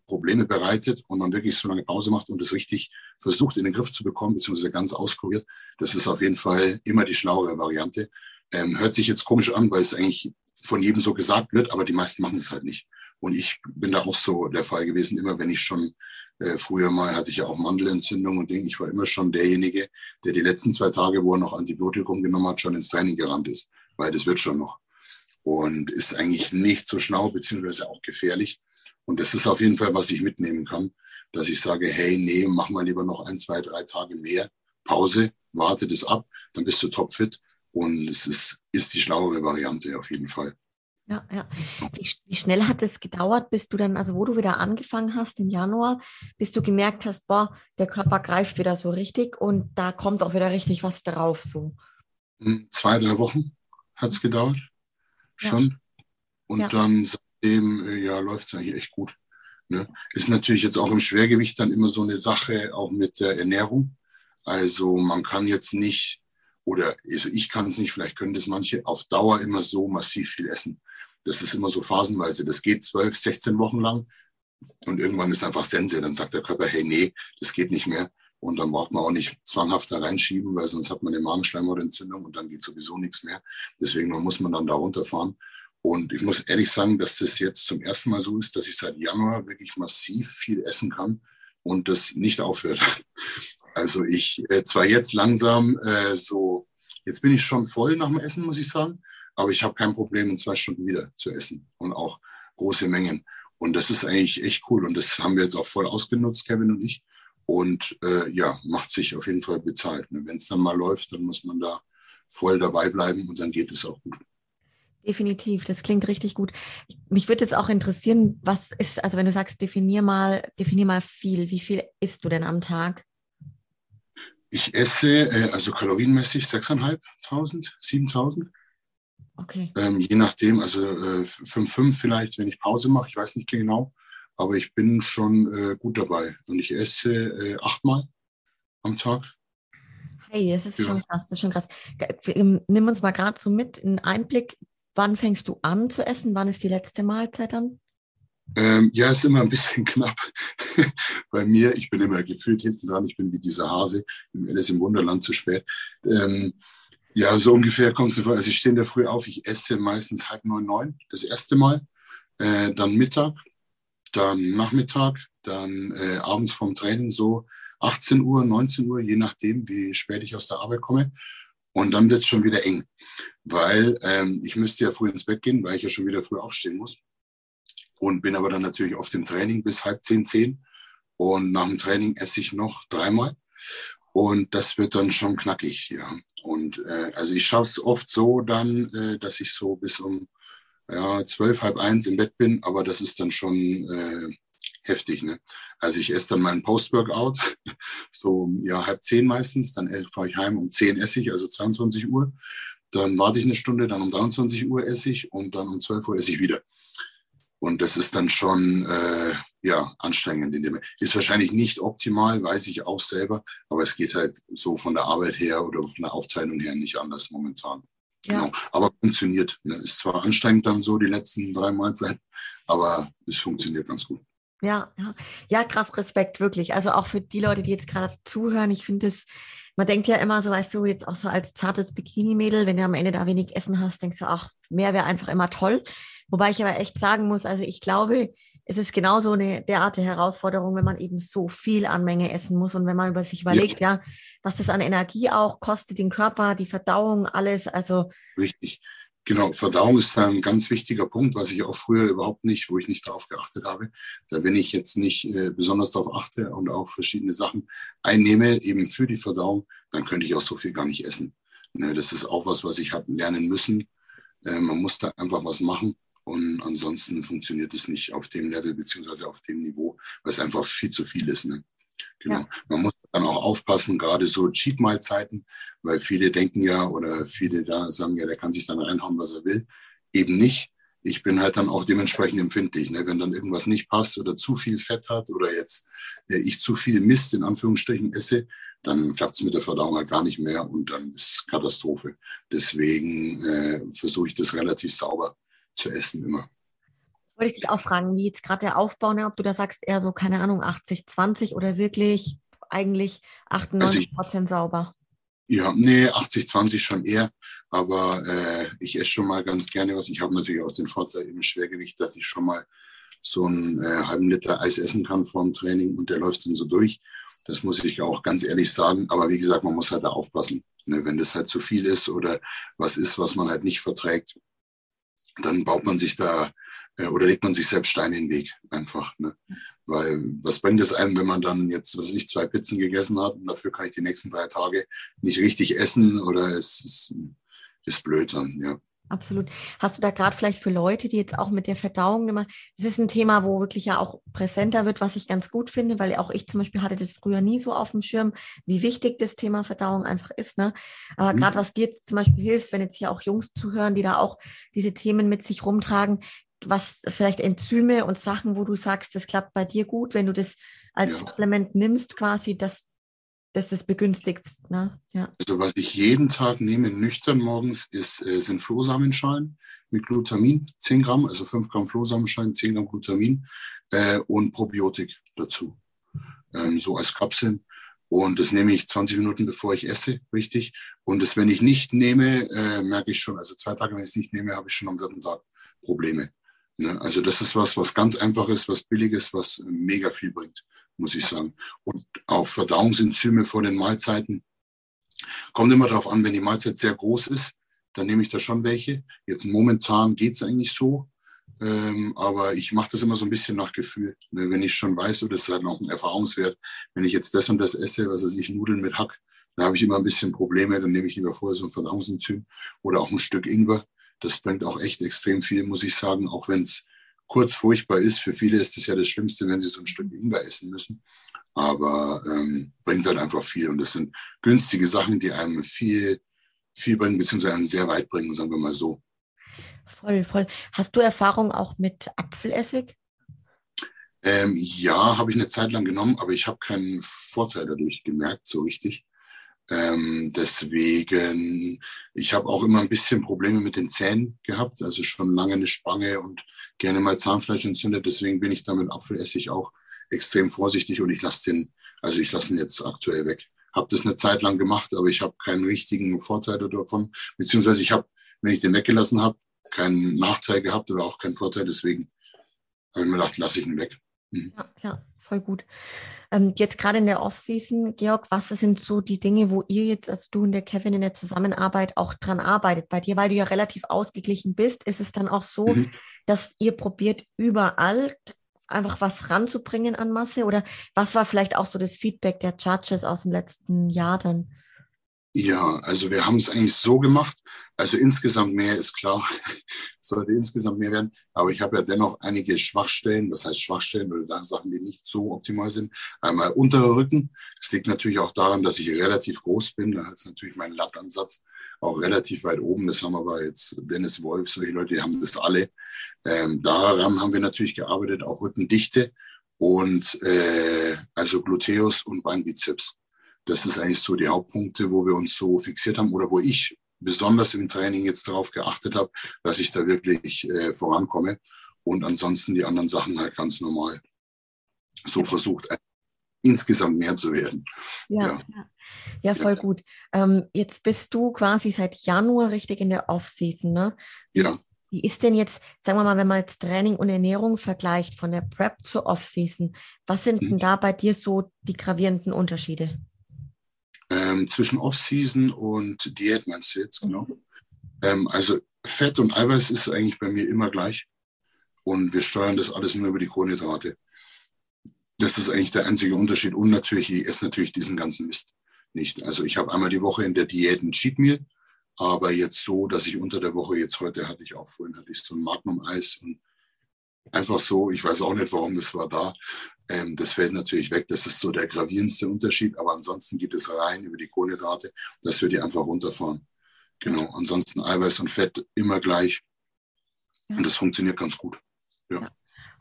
Probleme bereitet und man wirklich so lange Pause macht und es richtig versucht in den Griff zu bekommen, beziehungsweise ganz auskuriert, das ist auf jeden Fall immer die schlauere Variante. Ähm, hört sich jetzt komisch an, weil es eigentlich von jedem so gesagt wird, aber die meisten machen es halt nicht. Und ich bin da auch so der Fall gewesen, immer wenn ich schon äh, früher mal hatte ich ja auch Mandelentzündung und Ding, ich war immer schon derjenige, der die letzten zwei Tage, wo er noch Antibiotikum genommen hat, schon ins Training gerannt ist, weil das wird schon noch. Und ist eigentlich nicht so schlau, beziehungsweise auch gefährlich. Und das ist auf jeden Fall, was ich mitnehmen kann, dass ich sage, hey, nee, mach mal lieber noch ein, zwei, drei Tage mehr Pause, warte das ab, dann bist du topfit. Und es ist, ist die schlauere Variante auf jeden Fall. Ja, ja. Wie, wie, schnell hat es gedauert, bis du dann, also wo du wieder angefangen hast im Januar, bis du gemerkt hast, boah, der Körper greift wieder so richtig und da kommt auch wieder richtig was drauf so? Hm, zwei, drei Wochen hat es gedauert. Schon. Ja. Und ja. dann seitdem, äh, ja, läuft es eigentlich echt gut. Ne? Ist natürlich jetzt auch im Schwergewicht dann immer so eine Sache, auch mit der Ernährung. Also man kann jetzt nicht, oder also ich kann es nicht, vielleicht können das manche, auf Dauer immer so massiv viel essen. Das ist immer so phasenweise. Das geht zwölf, 16 Wochen lang. Und irgendwann ist einfach Sense. Dann sagt der Körper, hey, nee, das geht nicht mehr. Und dann braucht man auch nicht zwanghaft da reinschieben, weil sonst hat man eine Magenschleimhautentzündung und dann geht sowieso nichts mehr. Deswegen muss man dann da runterfahren. Und ich muss ehrlich sagen, dass das jetzt zum ersten Mal so ist, dass ich seit Januar wirklich massiv viel essen kann und das nicht aufhört. Also ich äh, zwar jetzt langsam äh, so, jetzt bin ich schon voll nach dem Essen, muss ich sagen. Aber ich habe kein Problem, in zwei Stunden wieder zu essen und auch große Mengen. Und das ist eigentlich echt cool. Und das haben wir jetzt auch voll ausgenutzt, Kevin und ich. Und äh, ja, macht sich auf jeden Fall bezahlt. Ne? Wenn es dann mal läuft, dann muss man da voll dabei bleiben und dann geht es auch gut. Definitiv, das klingt richtig gut. Mich würde jetzt auch interessieren, was ist, also wenn du sagst, definier mal, definier mal viel, wie viel isst du denn am Tag? Ich esse, äh, also kalorienmäßig 6.500, 7.000. Okay. Ähm, je nachdem, also äh, 5, vielleicht, wenn ich Pause mache, ich weiß nicht genau, aber ich bin schon äh, gut dabei. Und ich esse äh, achtmal am Tag. Hey, das ist ja. schon krass, das ist schon krass. Ähm, nimm uns mal gerade so mit, einen Einblick, wann fängst du an zu essen? Wann ist die letzte Mahlzeit dann? Ähm, ja, ist immer ein bisschen knapp bei mir. Ich bin immer gefühlt hinten dran. Ich bin wie dieser Hase im Alice im Wunderland zu spät. Ähm, ja, so ungefähr kommt es vor. Also ich stehe in der Früh auf, ich esse meistens halb neun, neun, das erste Mal. Äh, dann Mittag, dann Nachmittag, dann äh, abends vom Training so 18 Uhr, 19 Uhr, je nachdem, wie spät ich aus der Arbeit komme. Und dann wird es schon wieder eng, weil ähm, ich müsste ja früh ins Bett gehen, weil ich ja schon wieder früh aufstehen muss. Und bin aber dann natürlich auf dem Training bis halb zehn, zehn. Und nach dem Training esse ich noch dreimal. Und das wird dann schon knackig, ja. Und äh, also ich schaffe es oft so dann, äh, dass ich so bis um ja, zwölf, halb eins im Bett bin, aber das ist dann schon äh, heftig. Ne? Also ich esse dann meinen Post-Workout, so ja halb zehn meistens, dann fahre ich heim um zehn esse ich, also 22 Uhr. dann warte ich eine Stunde, dann um 23 Uhr esse ich und dann um 12 Uhr esse ich wieder. Und das ist dann schon äh, ja, anstrengend. In dem, ist wahrscheinlich nicht optimal, weiß ich auch selber, aber es geht halt so von der Arbeit her oder von der Aufteilung her nicht anders momentan. Ja. Genau. Aber funktioniert. Ne? Ist zwar anstrengend dann so die letzten drei Mahlzeiten, aber es funktioniert ganz gut. Ja, ja, ja, krass Respekt, wirklich. Also auch für die Leute, die jetzt gerade zuhören, ich finde es, man denkt ja immer so, weißt du, jetzt auch so als zartes Bikini-Mädel, wenn du am Ende da wenig Essen hast, denkst du, ach, mehr wäre einfach immer toll. Wobei ich aber echt sagen muss, also ich glaube, es ist genauso eine derartige Herausforderung, wenn man eben so viel an Menge essen muss und wenn man über sich überlegt, ja, ja was das an Energie auch kostet, den Körper, die Verdauung, alles. Also richtig. Genau, Verdauung ist ein ganz wichtiger Punkt, was ich auch früher überhaupt nicht, wo ich nicht darauf geachtet habe. Da wenn ich jetzt nicht äh, besonders darauf achte und auch verschiedene Sachen einnehme, eben für die Verdauung, dann könnte ich auch so viel gar nicht essen. Ne, das ist auch was, was ich habe lernen müssen. Äh, man muss da einfach was machen. Und ansonsten funktioniert es nicht auf dem Level beziehungsweise auf dem Niveau, weil es einfach viel zu viel ist. Ne? Genau. Ja. Man muss dann auch aufpassen, gerade so Cheat-Mahlzeiten, weil viele denken ja oder viele da sagen ja, der kann sich dann reinhauen, was er will. Eben nicht. Ich bin halt dann auch dementsprechend empfindlich. Ne? Wenn dann irgendwas nicht passt oder zu viel Fett hat oder jetzt äh, ich zu viel Mist in Anführungsstrichen esse, dann klappt es mit der Verdauung halt gar nicht mehr und dann ist Katastrophe. Deswegen äh, versuche ich das relativ sauber zu essen immer wollte ich dich auch fragen, wie jetzt gerade der Aufbau, ne, ob du da sagst, eher so, keine Ahnung, 80, 20 oder wirklich eigentlich 98 also Prozent sauber? Ja, nee, 80, 20 schon eher. Aber äh, ich esse schon mal ganz gerne was. Ich habe natürlich auch den Vorteil im Schwergewicht, dass ich schon mal so einen äh, halben Liter Eis essen kann vor dem Training und der läuft dann so durch. Das muss ich auch ganz ehrlich sagen. Aber wie gesagt, man muss halt da aufpassen. Ne? Wenn das halt zu viel ist oder was ist, was man halt nicht verträgt, dann baut man sich da oder legt man sich selbst Steine in den Weg einfach. Ne? Weil was bringt es einem, wenn man dann jetzt, was ich, zwei Pizzen gegessen hat und dafür kann ich die nächsten drei Tage nicht richtig essen oder es ist, ist blöd dann, ja. Absolut. Hast du da gerade vielleicht für Leute, die jetzt auch mit der Verdauung immer, es ist ein Thema, wo wirklich ja auch präsenter wird, was ich ganz gut finde, weil auch ich zum Beispiel hatte das früher nie so auf dem Schirm, wie wichtig das Thema Verdauung einfach ist. Ne? Aber mhm. gerade was dir jetzt zum Beispiel hilft, wenn jetzt hier auch Jungs zuhören, die da auch diese Themen mit sich rumtragen, was vielleicht Enzyme und Sachen, wo du sagst, das klappt bei dir gut, wenn du das als ja. Supplement nimmst, quasi, dass, dass das begünstigt. Ne? Ja. Also was ich jeden Tag nehme, nüchtern morgens, ist, äh, sind Flohsamenschalen mit Glutamin, 10 Gramm, also 5 Gramm Flohsamenschalen, 10 Gramm Glutamin äh, und Probiotik dazu. Ähm, so als Kapseln. Und das nehme ich 20 Minuten, bevor ich esse, richtig. Und das, wenn ich nicht nehme, äh, merke ich schon, also zwei Tage, wenn ich es nicht nehme, habe ich schon am dritten Tag Probleme. Ne? Also das ist was, was ganz einfach ist, was billig ist, was mega viel bringt, muss ich sagen. Und auch Verdauungsenzyme vor den Mahlzeiten. Kommt immer darauf an, wenn die Mahlzeit sehr groß ist, dann nehme ich da schon welche. Jetzt momentan geht's eigentlich so. Ähm, aber ich mache das immer so ein bisschen nach Gefühl. Ne? Wenn ich schon weiß, so, das ist halt noch ein Erfahrungswert, wenn ich jetzt das und das esse, was weiß ich, Nudeln mit Hack, da habe ich immer ein bisschen Probleme, dann nehme ich lieber vorher so ein Verdauungsenzym oder auch ein Stück Ingwer das bringt auch echt extrem viel, muss ich sagen, auch wenn es kurz furchtbar ist. Für viele ist es ja das Schlimmste, wenn sie so ein Stück Ingwer essen müssen. Aber ähm, bringt halt einfach viel. Und das sind günstige Sachen, die einem viel, viel bringen, beziehungsweise einen sehr weit bringen, sagen wir mal so. Voll, voll. Hast du Erfahrung auch mit Apfelessig? Ähm, ja, habe ich eine Zeit lang genommen, aber ich habe keinen Vorteil dadurch gemerkt, so richtig. Ähm, deswegen, ich habe auch immer ein bisschen Probleme mit den Zähnen gehabt, also schon lange eine Spange und gerne mal Zahnfleisch entzündet. Deswegen bin ich da mit Apfelessig auch extrem vorsichtig und ich lasse den, also ich lasse ihn jetzt aktuell weg. Habe das eine Zeit lang gemacht, aber ich habe keinen richtigen Vorteil davon, beziehungsweise ich habe, wenn ich den weggelassen habe, keinen Nachteil gehabt oder auch keinen Vorteil. Deswegen habe ich mir gedacht, lasse ich ihn weg. Mhm. Ja, ja, voll gut. Ähm, jetzt gerade in der Off-Season, Georg, was sind so die Dinge, wo ihr jetzt, also du und der Kevin in der Zusammenarbeit auch dran arbeitet? Bei dir, weil du ja relativ ausgeglichen bist, ist es dann auch so, mhm. dass ihr probiert, überall einfach was ranzubringen an Masse? Oder was war vielleicht auch so das Feedback der Judges aus dem letzten Jahr dann? Ja, also wir haben es eigentlich so gemacht. Also insgesamt mehr ist klar, sollte insgesamt mehr werden. Aber ich habe ja dennoch einige Schwachstellen, das heißt Schwachstellen oder Sachen, die nicht so optimal sind. Einmal unterer Rücken. Das liegt natürlich auch daran, dass ich relativ groß bin. Da ist natürlich mein Lattansatz auch relativ weit oben. Das haben aber jetzt Dennis Wolf, solche Leute, die haben das alle. Ähm, daran haben wir natürlich gearbeitet, auch Rückendichte und äh, also Gluteus und Beinbizeps. Das ist eigentlich so die Hauptpunkte, wo wir uns so fixiert haben oder wo ich besonders im Training jetzt darauf geachtet habe, dass ich da wirklich äh, vorankomme und ansonsten die anderen Sachen halt ganz normal so versucht, äh, insgesamt mehr zu werden. Ja, ja. ja voll ja. gut. Ähm, jetzt bist du quasi seit Januar richtig in der Off-Season, ne? Ja. Wie ist denn jetzt, sagen wir mal, wenn man jetzt Training und Ernährung vergleicht von der Prep zur Off-Season, was sind mhm. denn da bei dir so die gravierenden Unterschiede? Ähm, zwischen Off-Season und Diät meinst du jetzt, genau. Ähm, also Fett und Eiweiß ist eigentlich bei mir immer gleich. Und wir steuern das alles nur über die Kohlenhydrate. Das ist eigentlich der einzige Unterschied. Und natürlich, ich esse natürlich diesen ganzen Mist nicht. Also ich habe einmal die Woche in der Diät ein Cheat Meal, aber jetzt so, dass ich unter der Woche, jetzt heute hatte ich auch vorhin, hatte ich so ein Magnum-Eis und einfach so, ich weiß auch nicht, warum das war da. Ähm, das fällt natürlich weg. Das ist so der gravierendste Unterschied. Aber ansonsten geht es rein über die Kohlenhydrate, dass wir die einfach runterfahren. Genau. Ansonsten Eiweiß und Fett immer gleich. Und das funktioniert ganz gut. Ja. ja.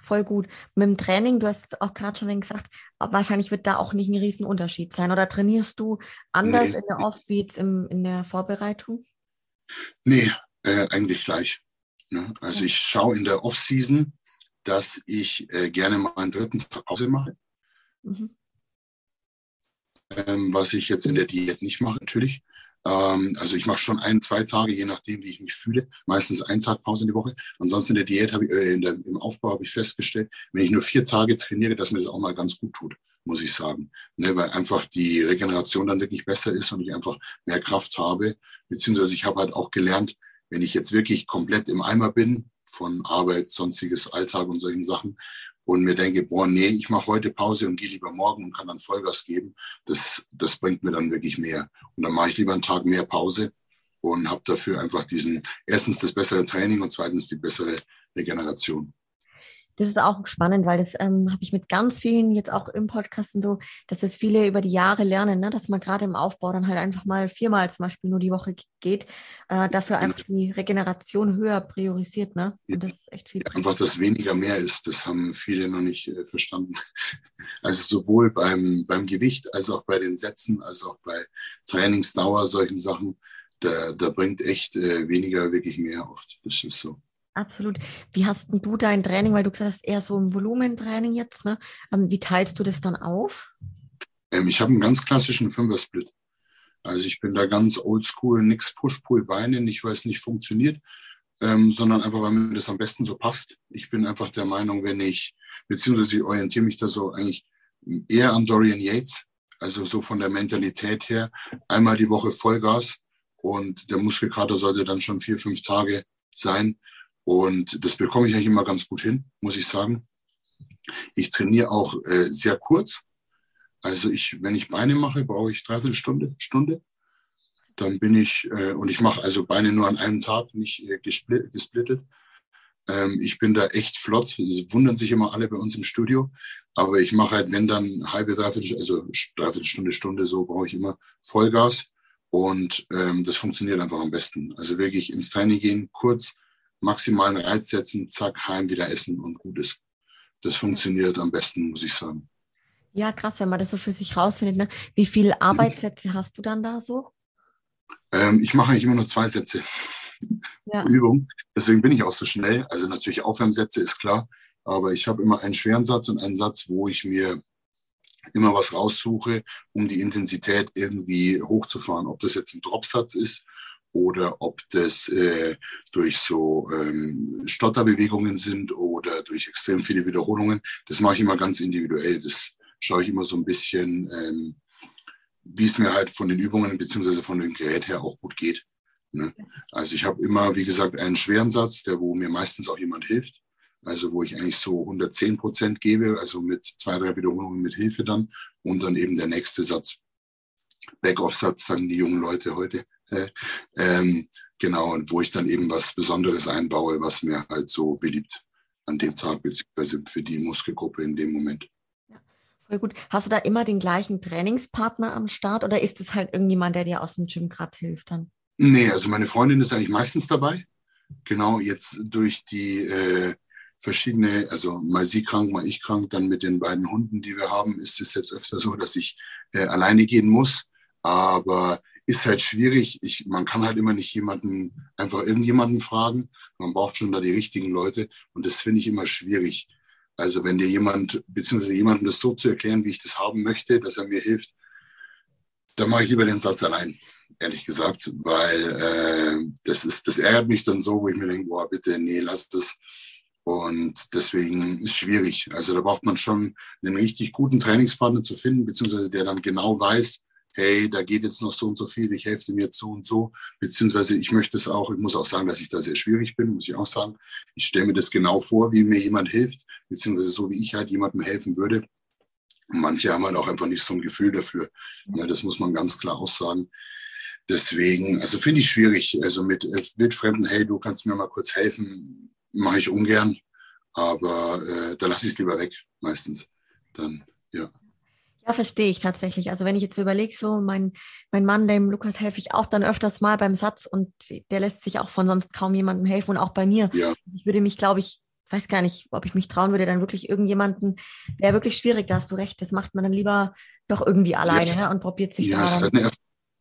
Voll gut. Mit dem Training, du hast es auch gerade schon gesagt, wahrscheinlich wird da auch nicht ein Riesenunterschied sein. Oder trainierst du anders nee. in der Off wie jetzt im, in der Vorbereitung? Nee, äh, eigentlich gleich. Ne? Also ja. ich schaue in der Off-Season, dass ich äh, gerne mal einen dritten Tag Pause mache. Mhm. Ähm, was ich jetzt in der Diät nicht mache, natürlich. Ähm, also ich mache schon ein, zwei Tage, je nachdem, wie ich mich fühle. Meistens einen Tag Pause in die Woche. Ansonsten in der Diät habe ich, äh, in der, im Aufbau habe ich festgestellt, wenn ich nur vier Tage trainiere, dass mir das auch mal ganz gut tut, muss ich sagen. Ne, weil einfach die Regeneration dann wirklich besser ist und ich einfach mehr Kraft habe. Beziehungsweise ich habe halt auch gelernt, wenn ich jetzt wirklich komplett im Eimer bin, von Arbeit, sonstiges Alltag und solchen Sachen. Und mir denke, boah, nee, ich mache heute Pause und gehe lieber morgen und kann dann Vollgas geben, das, das bringt mir dann wirklich mehr. Und dann mache ich lieber einen Tag mehr Pause und habe dafür einfach diesen, erstens das bessere Training und zweitens die bessere Regeneration das ist auch spannend, weil das ähm, habe ich mit ganz vielen jetzt auch im Podcast und so, dass das viele über die Jahre lernen, ne? dass man gerade im Aufbau dann halt einfach mal viermal zum Beispiel nur die Woche geht, äh, dafür einfach die Regeneration höher priorisiert. Ne? Und das ist echt viel. Einfach, dass weniger mehr ist, das haben viele noch nicht äh, verstanden. Also sowohl beim, beim Gewicht als auch bei den Sätzen, als auch bei Trainingsdauer, solchen Sachen, da, da bringt echt äh, weniger wirklich mehr oft. Das ist so. Absolut. Wie hast du dein Training, weil du gesagt hast, eher so ein Volumentraining jetzt, ne? Ähm, wie teilst du das dann auf? Ähm, ich habe einen ganz klassischen Fünfer-Split. Also ich bin da ganz oldschool, nix Push-Pull-Beine, nicht weil es nicht funktioniert, ähm, sondern einfach, weil mir das am besten so passt. Ich bin einfach der Meinung, wenn ich, beziehungsweise ich orientiere mich da so eigentlich eher an Dorian Yates, also so von der Mentalität her, einmal die Woche Vollgas und der Muskelkater sollte dann schon vier, fünf Tage sein. Und das bekomme ich eigentlich immer ganz gut hin, muss ich sagen. Ich trainiere auch äh, sehr kurz. Also ich, wenn ich Beine mache, brauche ich dreiviertel Stunde, Stunde. Dann bin ich, äh, und ich mache also Beine nur an einem Tag, nicht äh, gesplit, gesplittet. Ähm, ich bin da echt flott. Das wundern sich immer alle bei uns im Studio. Aber ich mache halt, wenn dann halbe, dreiviertel, also dreiviertel Stunde, Stunde, so brauche ich immer Vollgas. Und ähm, das funktioniert einfach am besten. Also wirklich ins Training gehen, kurz, maximalen Reiz setzen, zack, heim, wieder essen und gut ist. Das funktioniert am besten, muss ich sagen. Ja, krass, wenn man das so für sich rausfindet. Ne? Wie viele Arbeitssätze hast du dann da so? Ähm, ich mache eigentlich immer nur zwei Sätze ja. Übung. Deswegen bin ich auch so schnell. Also natürlich Aufwärmsätze ist klar, aber ich habe immer einen schweren Satz und einen Satz, wo ich mir immer was raussuche, um die Intensität irgendwie hochzufahren. Ob das jetzt ein Dropsatz ist oder ob das äh, durch so ähm, Stotterbewegungen sind oder durch extrem viele Wiederholungen. Das mache ich immer ganz individuell. Das schaue ich immer so ein bisschen, ähm, wie es mir halt von den Übungen beziehungsweise von dem Gerät her auch gut geht. Ne? Also ich habe immer, wie gesagt, einen schweren Satz, der wo mir meistens auch jemand hilft. Also wo ich eigentlich so 110 Prozent gebe, also mit zwei, drei Wiederholungen mit Hilfe dann und dann eben der nächste Satz Back-off-Satz, sagen die jungen Leute heute. Äh, ähm, genau, und wo ich dann eben was Besonderes einbaue, was mir halt so beliebt an dem Tag, beziehungsweise für die Muskelgruppe in dem Moment. Ja, voll gut. Hast du da immer den gleichen Trainingspartner am Start oder ist es halt irgendjemand, der dir aus dem Gym gerade hilft dann? Nee, also meine Freundin ist eigentlich meistens dabei. Genau, jetzt durch die äh, verschiedene, also mal sie krank, mal ich krank, dann mit den beiden Hunden, die wir haben, ist es jetzt öfter so, dass ich äh, alleine gehen muss. Aber ist halt schwierig. Ich, man kann halt immer nicht jemanden, einfach irgendjemanden fragen. Man braucht schon da die richtigen Leute. Und das finde ich immer schwierig. Also wenn dir jemand, beziehungsweise jemandem das so zu erklären, wie ich das haben möchte, dass er mir hilft, dann mache ich lieber den Satz allein, ehrlich gesagt, weil äh, das ist, das ärgert mich dann so, wo ich mir denke, boah, bitte, nee, lass das. Und deswegen ist schwierig. Also da braucht man schon einen richtig guten Trainingspartner zu finden, beziehungsweise der dann genau weiß, hey, da geht jetzt noch so und so viel, ich helfe ihm jetzt so und so, beziehungsweise ich möchte es auch, ich muss auch sagen, dass ich da sehr schwierig bin, muss ich auch sagen. Ich stelle mir das genau vor, wie mir jemand hilft, beziehungsweise so, wie ich halt jemandem helfen würde. Und manche haben halt auch einfach nicht so ein Gefühl dafür. Ja, das muss man ganz klar aussagen. Deswegen, also finde ich schwierig. Also mit äh, Wildfremden, hey, du kannst mir mal kurz helfen, mache ich ungern. Aber äh, da lasse ich es lieber weg, meistens. Dann, ja. Ja, verstehe ich tatsächlich. Also wenn ich jetzt überlege, so mein, mein Mann, dem Lukas helfe ich auch dann öfters mal beim Satz und der lässt sich auch von sonst kaum jemandem helfen und auch bei mir. Ja. Ich würde mich, glaube ich, weiß gar nicht, ob ich mich trauen würde, dann wirklich irgendjemanden, wäre wirklich schwierig, da hast du recht, das macht man dann lieber doch irgendwie alleine ja. ne, und probiert sich ja, da. Ist halt eine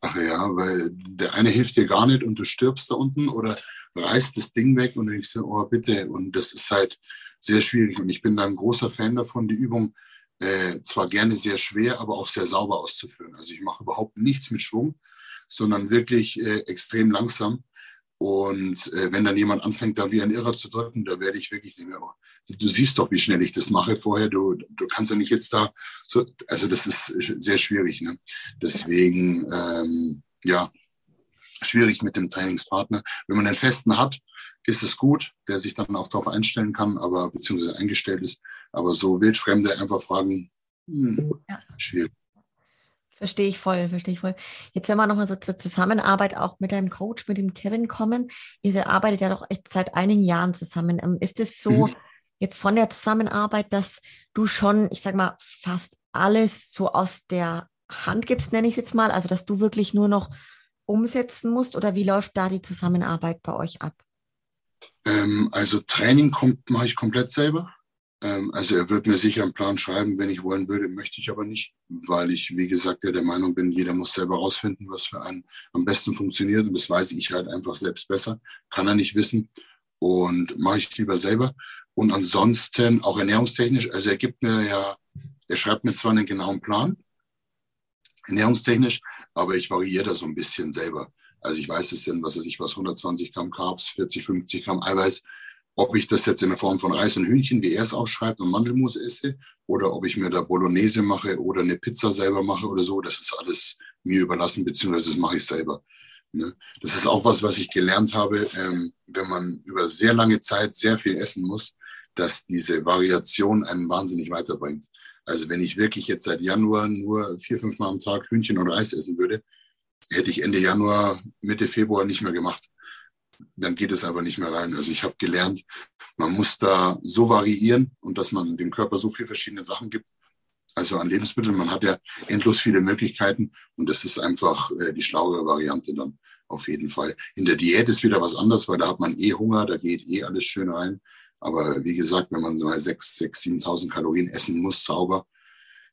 Sache, ja, weil der eine hilft dir gar nicht und du stirbst da unten oder reißt das Ding weg und ich so, oh bitte. Und das ist halt sehr schwierig. Und ich bin da ein großer Fan davon, die Übung äh, zwar gerne sehr schwer, aber auch sehr sauber auszuführen. Also ich mache überhaupt nichts mit Schwung, sondern wirklich äh, extrem langsam. Und äh, wenn dann jemand anfängt, da wie ein Irrer zu drücken, da werde ich wirklich denken, oh, du siehst doch, wie schnell ich das mache vorher. Du, du kannst ja nicht jetzt da so, also das ist sehr schwierig. Ne? Deswegen, ähm, ja, schwierig mit dem Trainingspartner. Wenn man einen festen hat, ist es gut, der sich dann auch darauf einstellen kann, aber beziehungsweise eingestellt ist. Aber so wildfremde einfach fragen, hm, ja. schwierig. Verstehe ich voll, verstehe ich voll. Jetzt wenn wir nochmal so zur Zusammenarbeit auch mit deinem Coach, mit dem Kevin kommen. Ihr arbeitet ja doch echt seit einigen Jahren zusammen. Ähm, ist es so mhm. jetzt von der Zusammenarbeit, dass du schon, ich sag mal, fast alles so aus der Hand gibst, nenne ich es jetzt mal, also dass du wirklich nur noch umsetzen musst oder wie läuft da die Zusammenarbeit bei euch ab? Ähm, also Training kommt, mache ich komplett selber. Ähm, also er wird mir sicher einen Plan schreiben, wenn ich wollen würde, möchte ich aber nicht, weil ich, wie gesagt, ja der Meinung bin, jeder muss selber rausfinden, was für einen am besten funktioniert. Und das weiß ich halt einfach selbst besser. Kann er nicht wissen. Und mache ich lieber selber. Und ansonsten auch ernährungstechnisch, also er gibt mir ja, er schreibt mir zwar einen genauen Plan, ernährungstechnisch, aber ich variiere da so ein bisschen selber. Also ich weiß es denn, was weiß ich, was 120 Gramm Carbs, 40, 50 Gramm Eiweiß. Ob ich das jetzt in der Form von Reis und Hühnchen, wie er es auch schreibt, und Mandelmus esse, oder ob ich mir da Bolognese mache oder eine Pizza selber mache oder so, das ist alles mir überlassen, beziehungsweise das mache ich selber. Ne? Das ist auch was, was ich gelernt habe, ähm, wenn man über sehr lange Zeit sehr viel essen muss, dass diese Variation einen wahnsinnig weiterbringt. Also wenn ich wirklich jetzt seit Januar nur vier, fünf Mal am Tag Hühnchen und Reis essen würde, hätte ich Ende Januar, Mitte Februar nicht mehr gemacht. Dann geht es aber nicht mehr rein. Also ich habe gelernt, man muss da so variieren und dass man dem Körper so viele verschiedene Sachen gibt. Also an Lebensmitteln, man hat ja endlos viele Möglichkeiten und das ist einfach äh, die schlauere Variante dann auf jeden Fall. In der Diät ist wieder was anderes, weil da hat man eh Hunger, da geht eh alles schön rein. Aber wie gesagt, wenn man so mal 6.000, 7.000 Kalorien essen muss, sauber,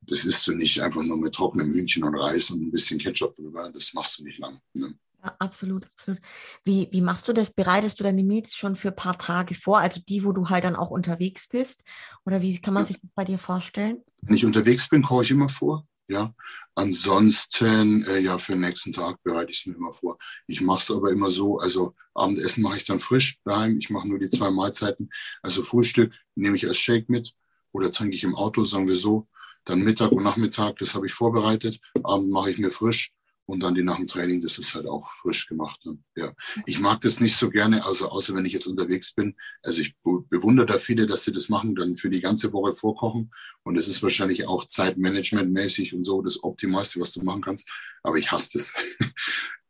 das isst du nicht einfach nur mit trockenem Hühnchen und Reis und ein bisschen Ketchup drüber. Das machst du nicht lang. Ne? Ja, absolut, absolut. Wie, wie machst du das? Bereitest du deine Meals schon für ein paar Tage vor? Also die, wo du halt dann auch unterwegs bist? Oder wie kann man ja. sich das bei dir vorstellen? Wenn ich unterwegs bin, koche ich immer vor. Ja, ansonsten, äh, ja, für den nächsten Tag bereite ich es mir immer vor. Ich mache es aber immer so, also Abendessen mache ich dann frisch daheim. Ich mache nur die zwei Mahlzeiten. Also Frühstück nehme ich als Shake mit oder trinke ich im Auto, sagen wir so. Dann Mittag und Nachmittag, das habe ich vorbereitet. Abend mache ich mir frisch und dann die nach dem Training, das ist halt auch frisch gemacht. Ja, ich mag das nicht so gerne, also außer wenn ich jetzt unterwegs bin. Also ich bewundere da viele, dass sie das machen, dann für die ganze Woche vorkochen und es ist wahrscheinlich auch Zeitmanagement-mäßig und so das Optimalste, was du machen kannst. Aber ich hasse das.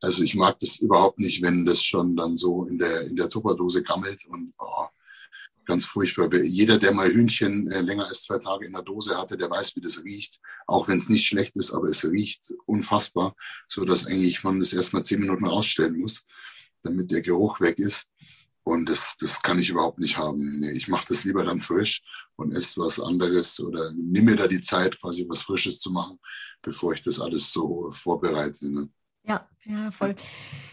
Also ich mag das überhaupt nicht, wenn das schon dann so in der in der Tupperdose gammelt und oh, ganz furchtbar. Jeder, der mal Hühnchen äh, länger als zwei Tage in der Dose hatte, der weiß, wie das riecht. Auch wenn es nicht schlecht ist, aber es riecht unfassbar, so dass eigentlich man das erstmal zehn Minuten rausstellen muss, damit der Geruch weg ist. Und das, das kann ich überhaupt nicht haben. Nee, ich mache das lieber dann frisch und esse was anderes oder nimm mir da die Zeit, quasi was Frisches zu machen, bevor ich das alles so vorbereite. Ne? Ja, ja, voll.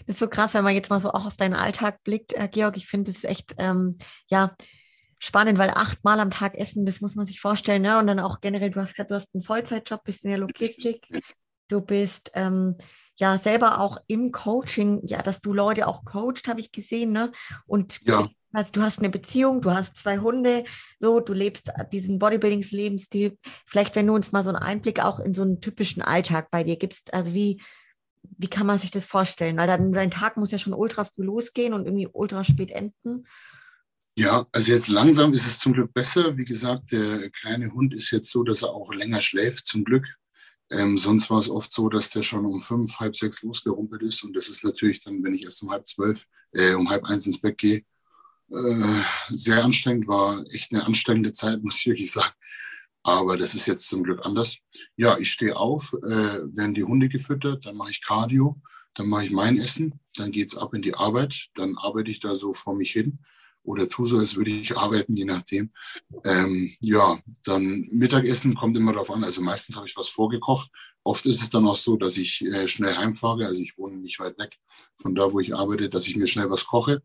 Das ist so krass, wenn man jetzt mal so auch auf deinen Alltag blickt, äh, Georg. Ich finde, ist echt, ähm, ja, spannend, weil achtmal am Tag essen, das muss man sich vorstellen. Ne? Und dann auch generell, du hast gesagt, du hast einen Vollzeitjob, bist in der Logistik, du bist ähm, ja selber auch im Coaching, ja, dass du Leute auch coacht, habe ich gesehen. Ne? Und ja. also, du hast eine Beziehung, du hast zwei Hunde, so, du lebst diesen Bodybuildings-Lebensstil. Vielleicht, wenn du uns mal so einen Einblick auch in so einen typischen Alltag bei dir gibst, also wie, wie kann man sich das vorstellen? Weil dann, dein Tag muss ja schon ultra früh losgehen und irgendwie ultra spät enden. Ja, also jetzt langsam ist es zum Glück besser. Wie gesagt, der kleine Hund ist jetzt so, dass er auch länger schläft, zum Glück. Ähm, sonst war es oft so, dass der schon um fünf, halb sechs losgerumpelt ist. Und das ist natürlich dann, wenn ich erst um halb zwölf, äh, um halb eins ins Bett gehe, äh, sehr anstrengend. War echt eine anstrengende Zeit, muss ich wirklich sagen. Aber das ist jetzt zum Glück anders. Ja, ich stehe auf, äh, werden die Hunde gefüttert, dann mache ich Cardio, dann mache ich mein Essen, dann geht's ab in die Arbeit, dann arbeite ich da so vor mich hin oder tu so, als würde ich arbeiten, je nachdem. Ähm, ja, dann Mittagessen kommt immer darauf an. Also meistens habe ich was vorgekocht. Oft ist es dann auch so, dass ich äh, schnell heimfahre. Also ich wohne nicht weit weg von da, wo ich arbeite, dass ich mir schnell was koche.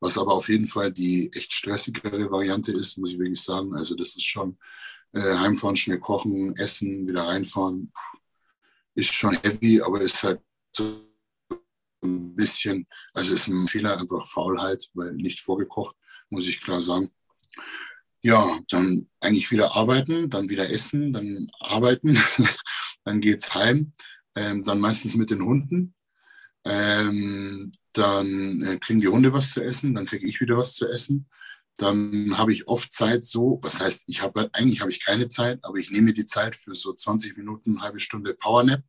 Was aber auf jeden Fall die echt stressigere Variante ist, muss ich wirklich sagen. Also das ist schon äh, heimfahren, schnell kochen, essen, wieder reinfahren. Ist schon heavy, aber ist halt so ein bisschen, also ist ein Fehler, einfach Faulheit, weil nicht vorgekocht muss ich klar sagen. Ja, dann eigentlich wieder arbeiten, dann wieder essen, dann arbeiten, dann geht's heim, ähm, dann meistens mit den Hunden. Ähm, dann äh, kriegen die Hunde was zu essen, dann kriege ich wieder was zu essen. Dann habe ich oft Zeit so, was heißt, ich habe eigentlich habe ich keine Zeit, aber ich nehme die Zeit für so 20 Minuten, halbe Stunde Powernap,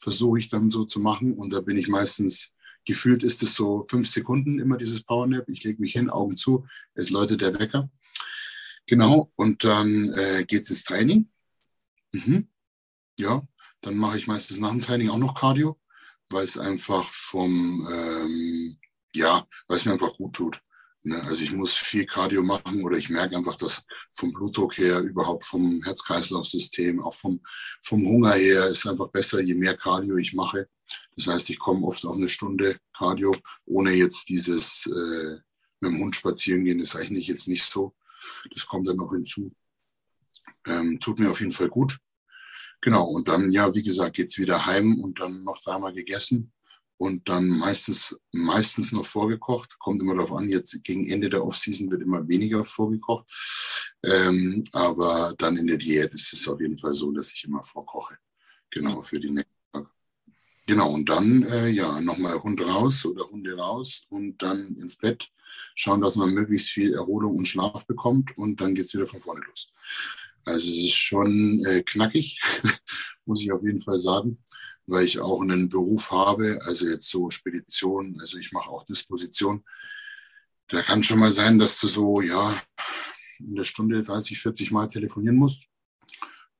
versuche ich dann so zu machen und da bin ich meistens Gefühlt ist es so fünf Sekunden immer dieses Powernap. Ich lege mich hin, Augen zu, es läutet der Wecker. Genau, und dann äh, geht es ins Training. Mhm. Ja, dann mache ich meistens nach dem Training auch noch Cardio, weil es einfach vom, ähm, ja, weil es mir einfach gut tut. Ne? Also ich muss viel Cardio machen oder ich merke einfach, dass vom Blutdruck her, überhaupt vom Herz-Kreislauf-System, auch vom, vom Hunger her ist einfach besser, je mehr Cardio ich mache. Das heißt, ich komme oft auf eine Stunde Cardio, ohne jetzt dieses äh, mit dem Hund spazieren gehen, ist eigentlich jetzt nicht so. Das kommt dann noch hinzu. Ähm, tut mir auf jeden Fall gut. Genau, und dann, ja, wie gesagt, geht's wieder heim und dann noch dreimal gegessen und dann meistens, meistens noch vorgekocht. Kommt immer darauf an, jetzt gegen Ende der Offseason wird immer weniger vorgekocht. Ähm, aber dann in der Diät ist es auf jeden Fall so, dass ich immer vorkoche. Genau, für die nächsten Genau, und dann, äh, ja, nochmal Hund raus oder Hunde raus und dann ins Bett schauen, dass man möglichst viel Erholung und Schlaf bekommt und dann geht es wieder von vorne los. Also es ist schon äh, knackig, muss ich auf jeden Fall sagen, weil ich auch einen Beruf habe, also jetzt so Spedition, also ich mache auch Disposition. Da kann schon mal sein, dass du so, ja, in der Stunde 30, 40 Mal telefonieren musst.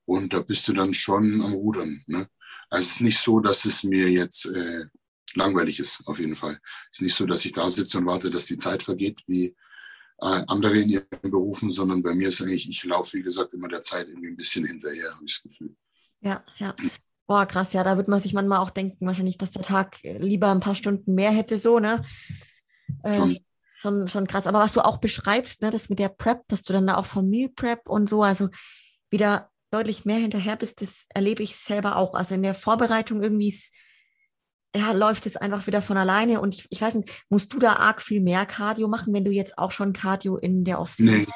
Und da bist du dann schon am Rudern. Ne? Also es ist nicht so, dass es mir jetzt äh, langweilig ist, auf jeden Fall. Es ist nicht so, dass ich da sitze und warte, dass die Zeit vergeht, wie äh, andere in ihren Berufen, sondern bei mir ist eigentlich, ich laufe, wie gesagt, immer der Zeit irgendwie ein bisschen hinterher, habe ich das Gefühl. Ja, ja. Boah, krass, ja, da wird man sich manchmal auch denken, wahrscheinlich, dass der Tag lieber ein paar Stunden mehr hätte, so, ne? Äh, schon. schon, schon krass. Aber was du auch beschreibst, ne, das mit der Prep, dass du dann da auch vom Meal Prep und so, also wieder deutlich mehr hinterher bist, das erlebe ich selber auch. Also in der Vorbereitung irgendwie ja, läuft es einfach wieder von alleine. Und ich, ich weiß nicht, musst du da arg viel mehr Cardio machen, wenn du jetzt auch schon Cardio in der Offseason Nee,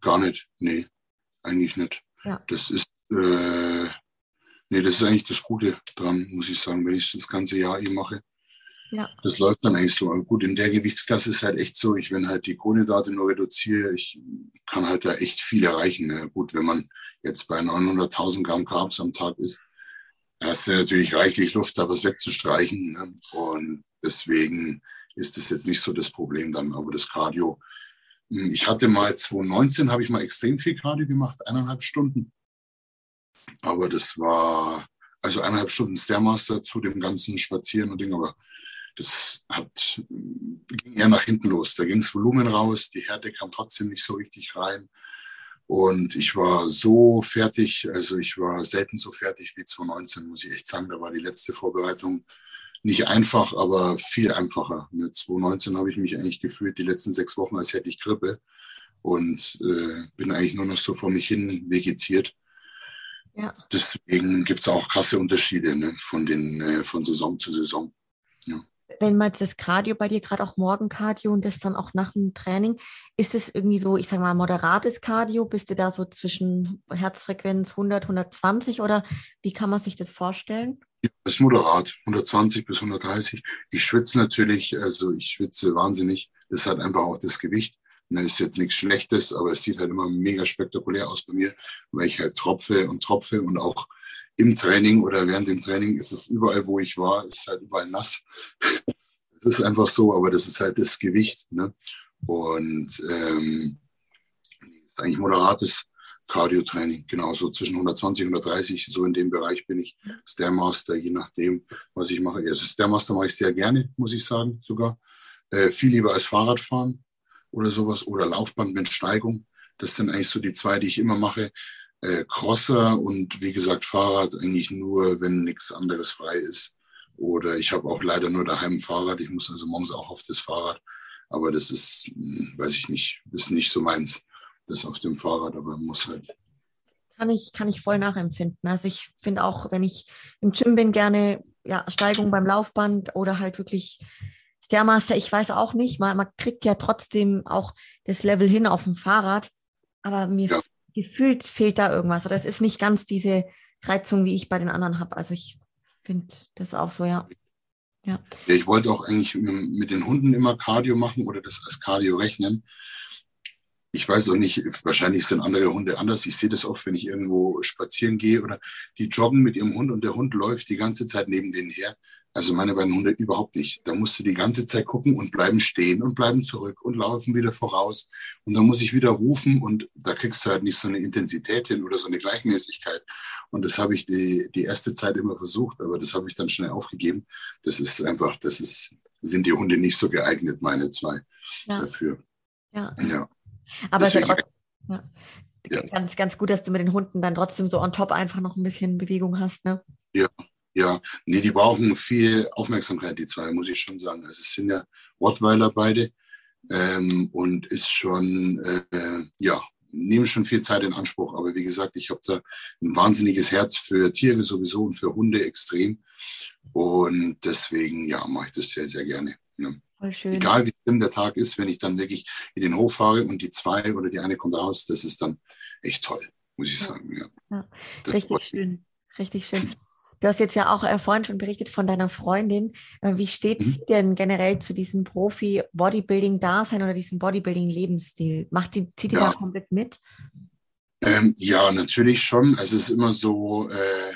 gar nicht. Nee, eigentlich nicht. Ja. Das ist, äh, nee, das ist eigentlich das Gute dran, muss ich sagen, wenn ich das ganze Jahr eh mache. Ja. Das läuft dann eigentlich so. Aber gut, in der Gewichtsklasse ist halt echt so, ich, wenn halt die Kohlenhydrate nur reduziere, ich kann halt da echt viel erreichen. Ne? Gut, wenn man jetzt bei 900.000 Gramm Carbs am Tag ist, hast du natürlich reichlich Luft, da was wegzustreichen. Ne? Und deswegen ist das jetzt nicht so das Problem dann. Aber das Cardio, hm, ich hatte mal 2019, habe ich mal extrem viel Cardio gemacht, eineinhalb Stunden. Aber das war, also eineinhalb Stunden Stairmaster zu dem ganzen Spazieren und Ding, aber das hat, ging eher nach hinten los. Da ging das Volumen raus, die Härte kam trotzdem nicht so richtig rein. Und ich war so fertig, also ich war selten so fertig wie 2019, muss ich echt sagen. Da war die letzte Vorbereitung nicht einfach, aber viel einfacher. Mit 2019 habe ich mich eigentlich gefühlt die letzten sechs Wochen, als hätte ich Grippe und äh, bin eigentlich nur noch so vor mich hin vegetiert. Ja. Deswegen gibt es auch krasse Unterschiede ne, von, den, äh, von Saison zu Saison. Ja. Wenn man das Cardio bei dir gerade auch Morgencardio und das dann auch nach dem Training, ist es irgendwie so, ich sage mal, moderates Cardio? Bist du da so zwischen Herzfrequenz 100, 120 oder wie kann man sich das vorstellen? Ja, das ist moderat, 120 bis 130. Ich schwitze natürlich, also ich schwitze wahnsinnig. Das hat einfach auch das Gewicht. Das ist jetzt nichts Schlechtes, aber es sieht halt immer mega spektakulär aus bei mir, weil ich halt tropfe und tropfe und auch im Training oder während dem Training ist es überall, wo ich war, ist halt überall nass. Das ist einfach so, aber das ist halt das Gewicht. Ne? Und ähm, ist eigentlich moderates Cardio-Training, genau so zwischen 120 und 130, so in dem Bereich bin ich. Stairmaster, je nachdem, was ich mache. Also Stairmaster mache ich sehr gerne, muss ich sagen, sogar. Äh, viel lieber als Fahrradfahren oder sowas oder Laufband mit Steigung. Das sind eigentlich so die zwei, die ich immer mache. Äh, Crosser und wie gesagt Fahrrad eigentlich nur, wenn nichts anderes frei ist. Oder ich habe auch leider nur daheim ein Fahrrad. Ich muss also morgens auch auf das Fahrrad. Aber das ist, hm, weiß ich nicht, das ist nicht so meins, das auf dem Fahrrad, aber muss halt. Kann ich, kann ich voll nachempfinden. Also ich finde auch, wenn ich im Gym bin, gerne ja, Steigung beim Laufband oder halt wirklich Stairmaster, ich weiß auch nicht, man, man kriegt ja trotzdem auch das Level hin auf dem Fahrrad, aber mir ja. gefühlt fehlt da irgendwas oder es ist nicht ganz diese Reizung, wie ich bei den anderen habe. Also ich finde das auch so, ja. ja. Ja, ich wollte auch eigentlich mit den Hunden immer Cardio machen oder das als Cardio rechnen. Ich weiß auch nicht, wahrscheinlich sind andere Hunde anders. Ich sehe das oft, wenn ich irgendwo spazieren gehe oder die joggen mit ihrem Hund und der Hund läuft die ganze Zeit neben denen her. Also meine beiden Hunde überhaupt nicht. Da musst du die ganze Zeit gucken und bleiben stehen und bleiben zurück und laufen wieder voraus. Und dann muss ich wieder rufen und da kriegst du halt nicht so eine Intensität hin oder so eine Gleichmäßigkeit. Und das habe ich die, die erste Zeit immer versucht, aber das habe ich dann schnell aufgegeben. Das ist einfach, das ist, sind die Hunde nicht so geeignet, meine zwei, ja. dafür. Ja. ja. Aber Deswegen, trotzdem, ja. Ja. Ganz, ganz gut, dass du mit den Hunden dann trotzdem so on top einfach noch ein bisschen Bewegung hast, ne? Ja, ja, nee, die brauchen viel Aufmerksamkeit, die zwei, muss ich schon sagen. Also es sind ja Rottweiler beide ähm, und ist schon, äh, ja, nehmen schon viel Zeit in Anspruch. Aber wie gesagt, ich habe da ein wahnsinniges Herz für Tiere sowieso und für Hunde extrem. Und deswegen, ja, mache ich das sehr, sehr gerne. Ne? Egal wie schlimm der Tag ist, wenn ich dann wirklich in den Hof fahre und die zwei oder die eine kommt raus, das ist dann echt toll, muss ich sagen. Ja. ja. Richtig schön. Richtig schön. Du hast jetzt ja auch äh, vorhin schon berichtet von deiner Freundin. Äh, wie steht mhm. sie denn generell zu diesem Profi-Bodybuilding-Dasein oder diesem Bodybuilding-Lebensstil? Macht sie, zieht die ja. da komplett mit? Ähm, ja, natürlich schon. Also es ist immer so äh,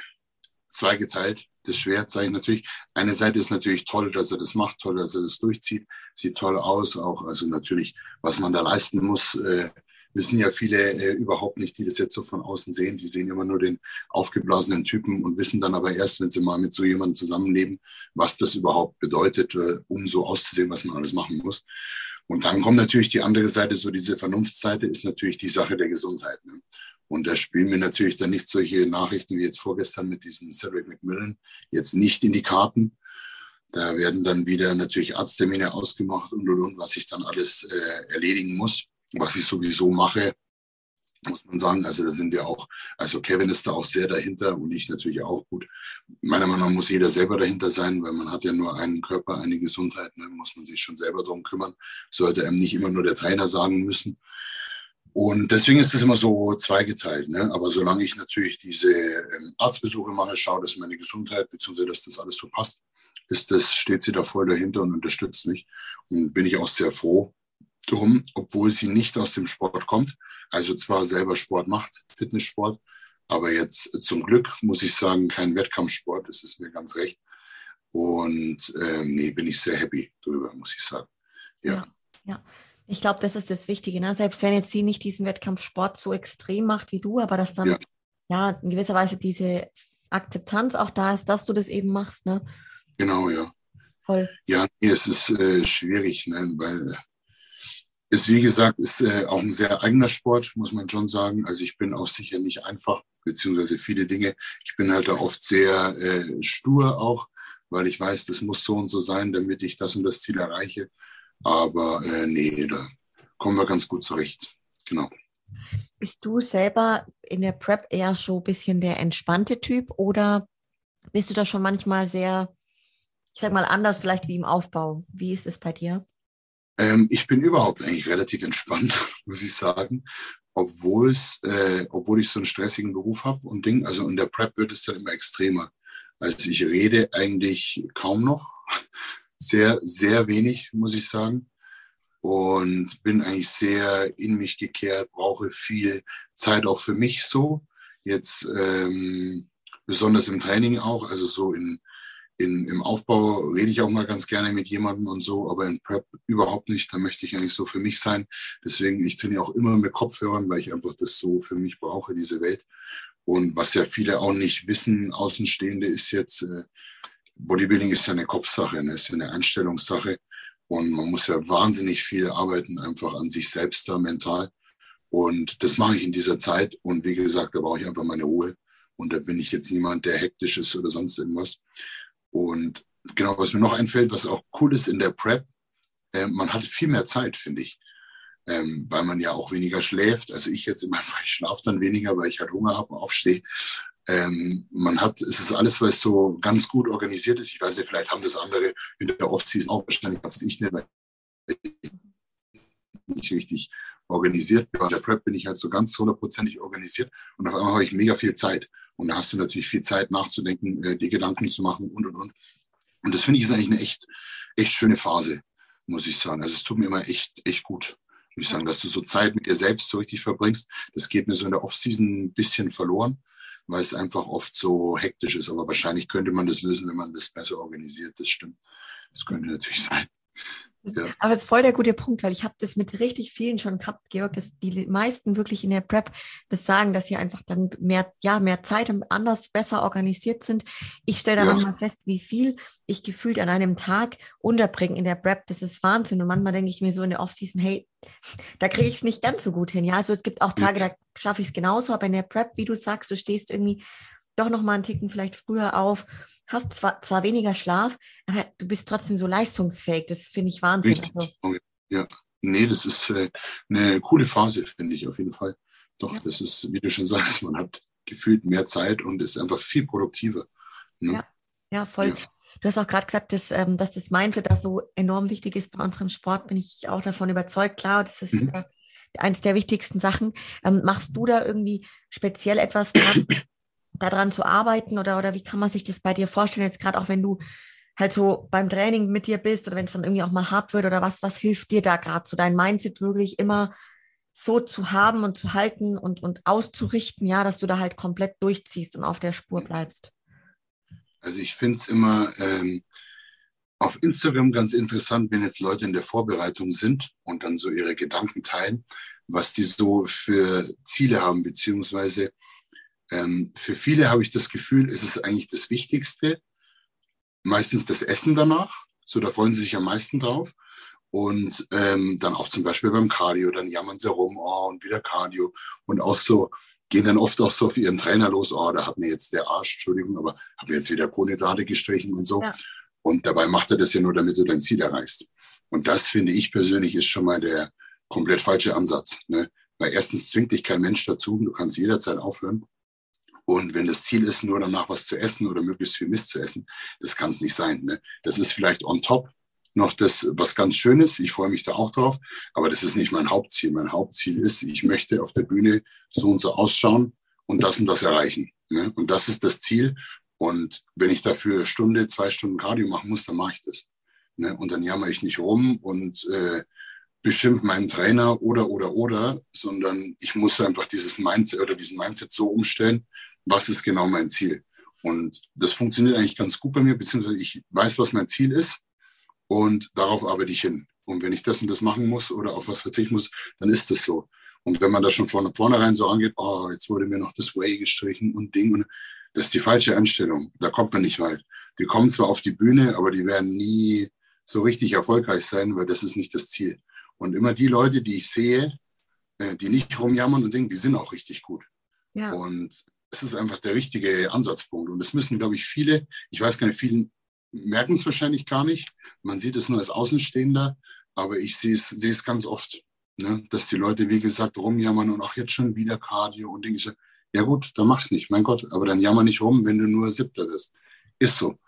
zweigeteilt. Das Schwert sage ich natürlich. Eine Seite ist natürlich toll, dass er das macht, toll, dass er das durchzieht, sieht toll aus, auch also natürlich, was man da leisten muss, äh, wissen ja viele äh, überhaupt nicht, die das jetzt so von außen sehen. Die sehen immer nur den aufgeblasenen Typen und wissen dann aber erst, wenn sie mal mit so jemandem zusammenleben, was das überhaupt bedeutet, äh, um so auszusehen, was man alles machen muss. Und dann kommt natürlich die andere Seite, so diese Vernunftsseite, ist natürlich die Sache der Gesundheit. Ne? Und da spielen mir natürlich dann nicht solche Nachrichten wie jetzt vorgestern mit diesem Cedric McMillan jetzt nicht in die Karten. Da werden dann wieder natürlich Arzttermine ausgemacht und und und, was ich dann alles äh, erledigen muss was ich sowieso mache, muss man sagen. Also da sind wir auch, also Kevin ist da auch sehr dahinter und ich natürlich auch gut. Meiner Meinung nach muss jeder selber dahinter sein, weil man hat ja nur einen Körper, eine Gesundheit, ne, muss man sich schon selber darum kümmern. Sollte einem nicht immer nur der Trainer sagen müssen. Und deswegen ist es immer so zweigeteilt. Ne? Aber solange ich natürlich diese ähm, Arztbesuche mache, schaue, dass meine Gesundheit bzw. dass das alles so passt, ist das, steht sie da voll dahinter und unterstützt mich. Und bin ich auch sehr froh drum, obwohl sie nicht aus dem Sport kommt. Also zwar selber Sport macht, Fitnesssport, aber jetzt zum Glück muss ich sagen, kein Wettkampfsport, das ist mir ganz recht. Und ähm, nee, bin ich sehr happy drüber, muss ich sagen. Ja. ja. Ich glaube, das ist das Wichtige. Ne? Selbst wenn jetzt sie nicht diesen Wettkampfsport so extrem macht wie du, aber dass dann ja, ja in gewisser Weise diese Akzeptanz auch da ist, dass du das eben machst. Ne? Genau, ja. Voll. Ja, nee, es ist äh, schwierig, ne? weil ist, wie gesagt, ist äh, auch ein sehr eigener Sport, muss man schon sagen. Also ich bin auch sicher nicht einfach, beziehungsweise viele Dinge. Ich bin halt da oft sehr äh, stur auch, weil ich weiß, das muss so und so sein, damit ich das und das Ziel erreiche. Aber äh, nee, da kommen wir ganz gut zurecht. Genau. Bist du selber in der Prep eher so ein bisschen der entspannte Typ oder bist du da schon manchmal sehr, ich sag mal, anders vielleicht wie im Aufbau? Wie ist es bei dir? Ähm, ich bin überhaupt eigentlich relativ entspannt, muss ich sagen. Obwohl äh, obwohl ich so einen stressigen Beruf habe und Ding, also in der Prep wird es dann immer extremer. Also ich rede eigentlich kaum noch, sehr, sehr wenig, muss ich sagen. Und bin eigentlich sehr in mich gekehrt, brauche viel Zeit auch für mich so. Jetzt ähm, besonders im Training auch, also so in in, im Aufbau rede ich auch mal ganz gerne mit jemandem und so, aber in Prep überhaupt nicht. Da möchte ich eigentlich so für mich sein. Deswegen, ich trainiere auch immer mit Kopfhörern, weil ich einfach das so für mich brauche, diese Welt. Und was ja viele auch nicht wissen, Außenstehende, ist jetzt, äh, Bodybuilding ist ja eine Kopfsache, ne? ist ja eine Einstellungssache. Und man muss ja wahnsinnig viel arbeiten, einfach an sich selbst da mental. Und das mache ich in dieser Zeit. Und wie gesagt, da brauche ich einfach meine Ruhe. Und da bin ich jetzt niemand, der hektisch ist oder sonst irgendwas. Und genau, was mir noch einfällt, was auch cool ist in der Prep, äh, man hat viel mehr Zeit, finde ich. Ähm, weil man ja auch weniger schläft. Also ich jetzt Fall, ich schlafe dann weniger, weil ich halt Hunger habe und aufstehe. Ähm, man hat, es ist alles, was so ganz gut organisiert ist. Ich weiß nicht, vielleicht haben das andere in der Off-Season auch, wahrscheinlich habe es ich nicht, weil nicht richtig organisiert. Bei der Prep bin ich halt so ganz hundertprozentig organisiert und auf einmal habe ich mega viel Zeit. Und da hast du natürlich viel Zeit nachzudenken, äh, die Gedanken zu machen und, und, und. Und das finde ich ist eigentlich eine echt, echt schöne Phase, muss ich sagen. Also es tut mir immer echt, echt gut, muss ich sagen, dass du so Zeit mit dir selbst so richtig verbringst. Das geht mir so in der Off-Season ein bisschen verloren, weil es einfach oft so hektisch ist. Aber wahrscheinlich könnte man das lösen, wenn man das besser organisiert. Das stimmt. Das könnte natürlich sein. Ja. Aber es ist voll der gute Punkt, weil ich habe das mit richtig vielen schon gehabt, Georg, dass die meisten wirklich in der Prep das sagen, dass sie einfach dann mehr, ja, mehr Zeit und anders, besser organisiert sind. Ich stelle da ja. manchmal fest, wie viel ich gefühlt an einem Tag unterbringe in der Prep. Das ist Wahnsinn. Und manchmal denke ich mir so in der Offseason, hey, da kriege ich es nicht ganz so gut hin. Ja, also es gibt auch Tage, da schaffe ich es genauso, aber in der Prep, wie du sagst, du stehst irgendwie doch noch mal einen Ticken vielleicht früher auf hast zwar, zwar weniger Schlaf, aber du bist trotzdem so leistungsfähig. Das finde ich Wahnsinn. Richtig. Also. Ja, nee, das ist äh, eine coole Phase, finde ich auf jeden Fall. Doch, ja. das ist, wie du schon sagst, man hat gefühlt mehr Zeit und ist einfach viel produktiver. Ne? Ja, ja, voll. Ja. Du hast auch gerade gesagt, dass, ähm, dass das Mindset da so enorm wichtig ist bei unserem Sport, bin ich auch davon überzeugt. Klar, das ist mhm. äh, eins der wichtigsten Sachen. Ähm, machst du da irgendwie speziell etwas dran, daran zu arbeiten oder, oder wie kann man sich das bei dir vorstellen, jetzt gerade auch wenn du halt so beim Training mit dir bist oder wenn es dann irgendwie auch mal hart wird oder was, was hilft dir da gerade so dein Mindset wirklich immer so zu haben und zu halten und, und auszurichten, ja, dass du da halt komplett durchziehst und auf der Spur bleibst? Also ich finde es immer ähm, auf Instagram ganz interessant, wenn jetzt Leute in der Vorbereitung sind und dann so ihre Gedanken teilen, was die so für Ziele haben, beziehungsweise ähm, für viele habe ich das Gefühl, ist es eigentlich das Wichtigste. Meistens das Essen danach. So, da freuen sie sich am meisten drauf. Und ähm, dann auch zum Beispiel beim Cardio, dann jammern sie rum, oh, und wieder Cardio. Und auch so, gehen dann oft auch so auf ihren Trainer los, oh, da hat mir jetzt der Arsch, Entschuldigung, aber hat mir jetzt wieder Kohlenhydrate gestrichen und so. Ja. Und dabei macht er das ja nur, damit du dein Ziel erreichst. Und das finde ich persönlich ist schon mal der komplett falsche Ansatz. Ne? Weil erstens zwingt dich kein Mensch dazu, du kannst jederzeit aufhören. Und wenn das Ziel ist, nur danach was zu essen oder möglichst viel Mist zu essen, das kann es nicht sein. Ne? Das ist vielleicht on top, noch das, was ganz Schönes. Ich freue mich da auch drauf. Aber das ist nicht mein Hauptziel. Mein Hauptziel ist, ich möchte auf der Bühne so und so ausschauen und das und das erreichen. Ne? Und das ist das Ziel. Und wenn ich dafür Stunde, zwei Stunden Cardio machen muss, dann mache ich das. Ne? Und dann jammer ich nicht rum und äh, beschimpfe meinen Trainer oder, oder, oder, sondern ich muss einfach dieses Mindset oder diesen Mindset so umstellen, was ist genau mein Ziel. Und das funktioniert eigentlich ganz gut bei mir, beziehungsweise ich weiß, was mein Ziel ist und darauf arbeite ich hin. Und wenn ich das und das machen muss oder auf was verzichten muss, dann ist das so. Und wenn man das schon von vornherein so angeht, oh, jetzt wurde mir noch das Way gestrichen und Ding, und das ist die falsche Einstellung. Da kommt man nicht weit. Die kommen zwar auf die Bühne, aber die werden nie so richtig erfolgreich sein, weil das ist nicht das Ziel. Und immer die Leute, die ich sehe, äh, die nicht rumjammern und denken, die sind auch richtig gut. Ja. Und es ist einfach der richtige Ansatzpunkt. Und das müssen, glaube ich, viele, ich weiß gar nicht, vielen merken es wahrscheinlich gar nicht. Man sieht es nur als Außenstehender, aber ich sehe es, sehe es ganz oft, ne? dass die Leute, wie gesagt, rumjammern und auch jetzt schon wieder Cardio und Dinge. Ja gut, dann mach's nicht, mein Gott, aber dann jammer nicht rum, wenn du nur Siebter wirst. Ist so.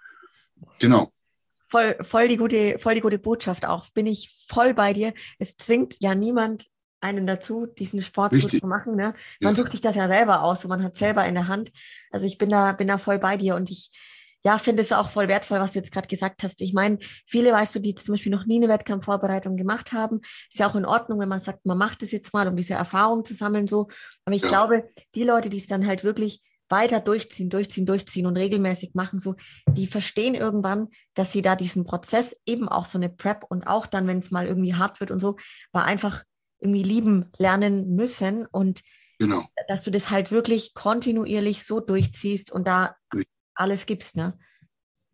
Genau. Voll, voll, die gute, voll die gute Botschaft auch. Bin ich voll bei dir. Es zwingt ja niemand einen dazu, diesen Sport Richtig. zu machen. Ne? Man ja. sucht sich das ja selber aus und man hat selber in der Hand. Also ich bin da, bin da voll bei dir und ich ja, finde es auch voll wertvoll, was du jetzt gerade gesagt hast. Ich meine, viele, weißt du, die zum Beispiel noch nie eine Wettkampfvorbereitung gemacht haben, ist ja auch in Ordnung, wenn man sagt, man macht es jetzt mal, um diese Erfahrung zu sammeln, so. Aber ich ja. glaube, die Leute, die es dann halt wirklich weiter durchziehen, durchziehen, durchziehen und regelmäßig machen, so, die verstehen irgendwann, dass sie da diesen Prozess, eben auch so eine Prep und auch dann, wenn es mal irgendwie hart wird und so, war einfach irgendwie lieben lernen müssen und genau. dass du das halt wirklich kontinuierlich so durchziehst und da alles gibst, ne?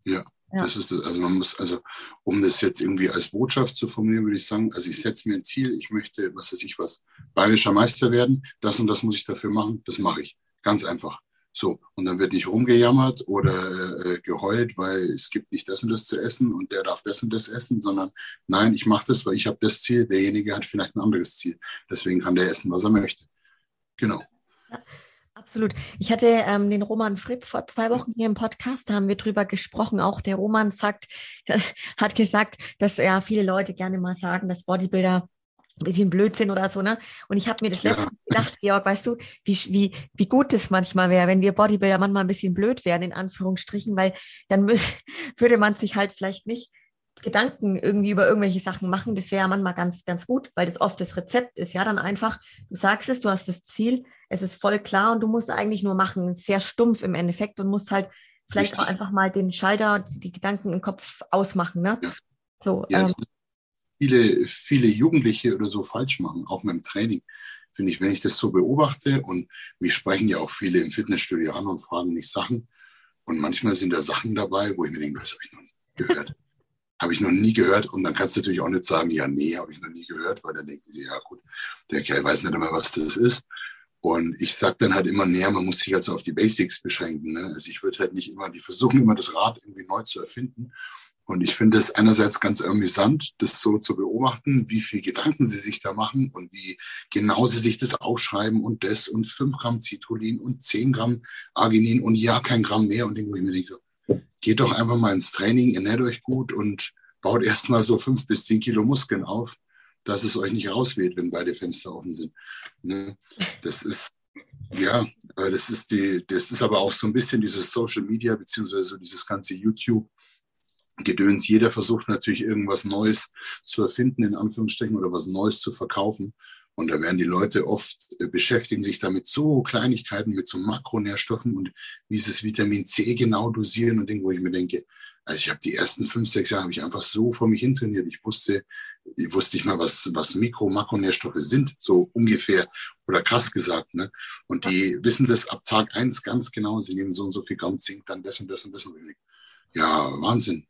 Ja, ja. Das ist Also man muss, also um das jetzt irgendwie als Botschaft zu formulieren, würde ich sagen, also ich setze mir ein Ziel, ich möchte, was weiß ich was, bayerischer Meister werden, das und das muss ich dafür machen, das mache ich. Ganz einfach. So, und dann wird nicht rumgejammert oder äh, geheult, weil es gibt nicht das und das zu essen und der darf das und das essen, sondern nein, ich mache das, weil ich habe das Ziel, derjenige hat vielleicht ein anderes Ziel. Deswegen kann der essen, was er möchte. Genau. Ja. Absolut. Ich hatte ähm, den Roman Fritz vor zwei Wochen hier im Podcast, da haben wir drüber gesprochen. Auch der Roman sagt, hat gesagt, dass ja viele Leute gerne mal sagen, dass Bodybuilder ein bisschen Blödsinn oder so, ne? Und ich habe mir das letzte gedacht, Georg, weißt du, wie, wie, wie gut es manchmal wäre, wenn wir Bodybuilder manchmal ein bisschen blöd wären, in Anführungsstrichen, weil dann würde man sich halt vielleicht nicht Gedanken irgendwie über irgendwelche Sachen machen. Das wäre ja manchmal ganz, ganz gut, weil das oft das Rezept ist. Ja, dann einfach, du sagst es, du hast das Ziel, es ist voll klar und du musst eigentlich nur machen, sehr stumpf im Endeffekt und musst halt vielleicht Richtig. auch einfach mal den Schalter, die Gedanken im Kopf ausmachen. Ne? Ja. So, ja, ähm, viele, viele Jugendliche oder so falsch machen, auch mit dem Training. Finde ich, wenn ich das so beobachte und mich sprechen ja auch viele im Fitnessstudio an und fragen mich Sachen. Und manchmal sind da Sachen dabei, wo ich mir denke, das habe ich noch nie gehört. habe ich noch nie gehört. Und dann kannst du natürlich auch nicht sagen, ja, nee, habe ich noch nie gehört, weil dann denken sie, ja gut, der Kerl weiß nicht einmal, was das ist. Und ich sage dann halt immer näher, man muss sich halt so auf die Basics beschränken. Ne? Also ich würde halt nicht immer, die versuchen immer das Rad irgendwie neu zu erfinden. Und ich finde es einerseits ganz amüsant, das so zu beobachten, wie viel Gedanken sie sich da machen und wie genau sie sich das aufschreiben und das und fünf Gramm Citrullin und zehn Gramm Arginin und ja, kein Gramm mehr. Und wo ich mir denke, so, geht doch einfach mal ins Training, ernährt euch gut und baut erstmal so fünf bis zehn Kilo Muskeln auf dass es euch nicht rausweht, wenn beide Fenster offen sind. Ne? Das ist, ja, das ist die, das ist aber auch so ein bisschen dieses Social Media, beziehungsweise so dieses ganze YouTube. Gedöns. Jeder versucht natürlich irgendwas Neues zu erfinden, in Anführungsstrichen, oder was Neues zu verkaufen. Und da werden die Leute oft äh, beschäftigen sich damit so Kleinigkeiten, mit so Makronährstoffen und dieses Vitamin C genau dosieren und Dinge, wo ich mir denke, also ich habe die ersten fünf, sechs Jahre habe ich einfach so vor mich hin trainiert. Ich wusste, ich wusste nicht mal, was, was Mikro-, Makronährstoffe sind, so ungefähr oder krass gesagt. Ne? Und die wissen das ab Tag eins ganz genau. Sie nehmen so und so viel Gramm Zink, dann das und das und das. Und ja, Wahnsinn.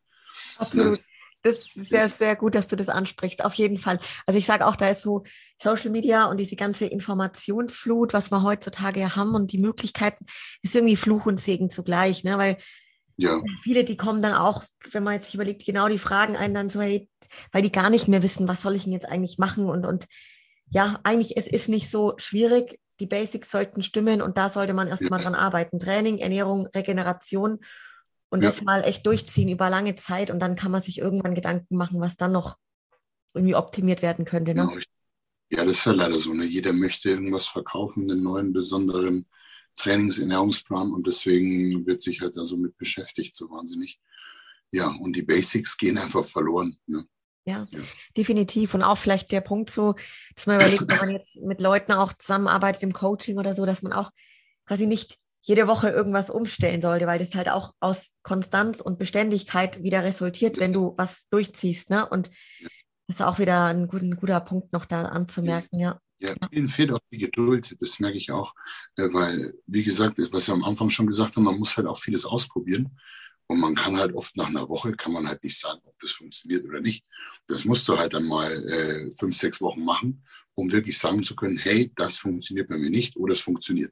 Absolut. Das ist sehr, sehr gut, dass du das ansprichst. Auf jeden Fall. Also ich sage auch, da ist so Social Media und diese ganze Informationsflut, was wir heutzutage haben und die Möglichkeiten, ist irgendwie Fluch und Segen zugleich, ne? Weil ja. Viele, die kommen dann auch, wenn man jetzt sich überlegt, genau die Fragen einen dann so, hey, weil die gar nicht mehr wissen, was soll ich denn jetzt eigentlich machen und, und ja, eigentlich, es ist nicht so schwierig. Die Basics sollten stimmen und da sollte man erstmal ja. dran arbeiten. Training, Ernährung, Regeneration und ja. das mal echt durchziehen über lange Zeit und dann kann man sich irgendwann Gedanken machen, was dann noch irgendwie optimiert werden könnte. Ne? Ja, das ist ja leider so. Ne? Jeder möchte irgendwas verkaufen, einen neuen besonderen Trainingsernährungsplan und deswegen wird sich halt da so mit beschäftigt, so wahnsinnig. Ja, und die Basics gehen einfach verloren. Ne? Ja, ja, definitiv. Und auch vielleicht der Punkt so, dass man überlegt, wenn man jetzt mit Leuten auch zusammenarbeitet im Coaching oder so, dass man auch quasi nicht jede Woche irgendwas umstellen sollte, weil das halt auch aus Konstanz und Beständigkeit wieder resultiert, wenn du was durchziehst. Ne? Und das ist auch wieder ein, gut, ein guter Punkt noch da anzumerken, ja. Ja, vielen fehlt auch die Geduld, das merke ich auch, äh, weil, wie gesagt, was wir am Anfang schon gesagt haben, man muss halt auch vieles ausprobieren. Und man kann halt oft nach einer Woche, kann man halt nicht sagen, ob das funktioniert oder nicht. Das musst du halt dann mal äh, fünf, sechs Wochen machen, um wirklich sagen zu können, hey, das funktioniert bei mir nicht oder es funktioniert.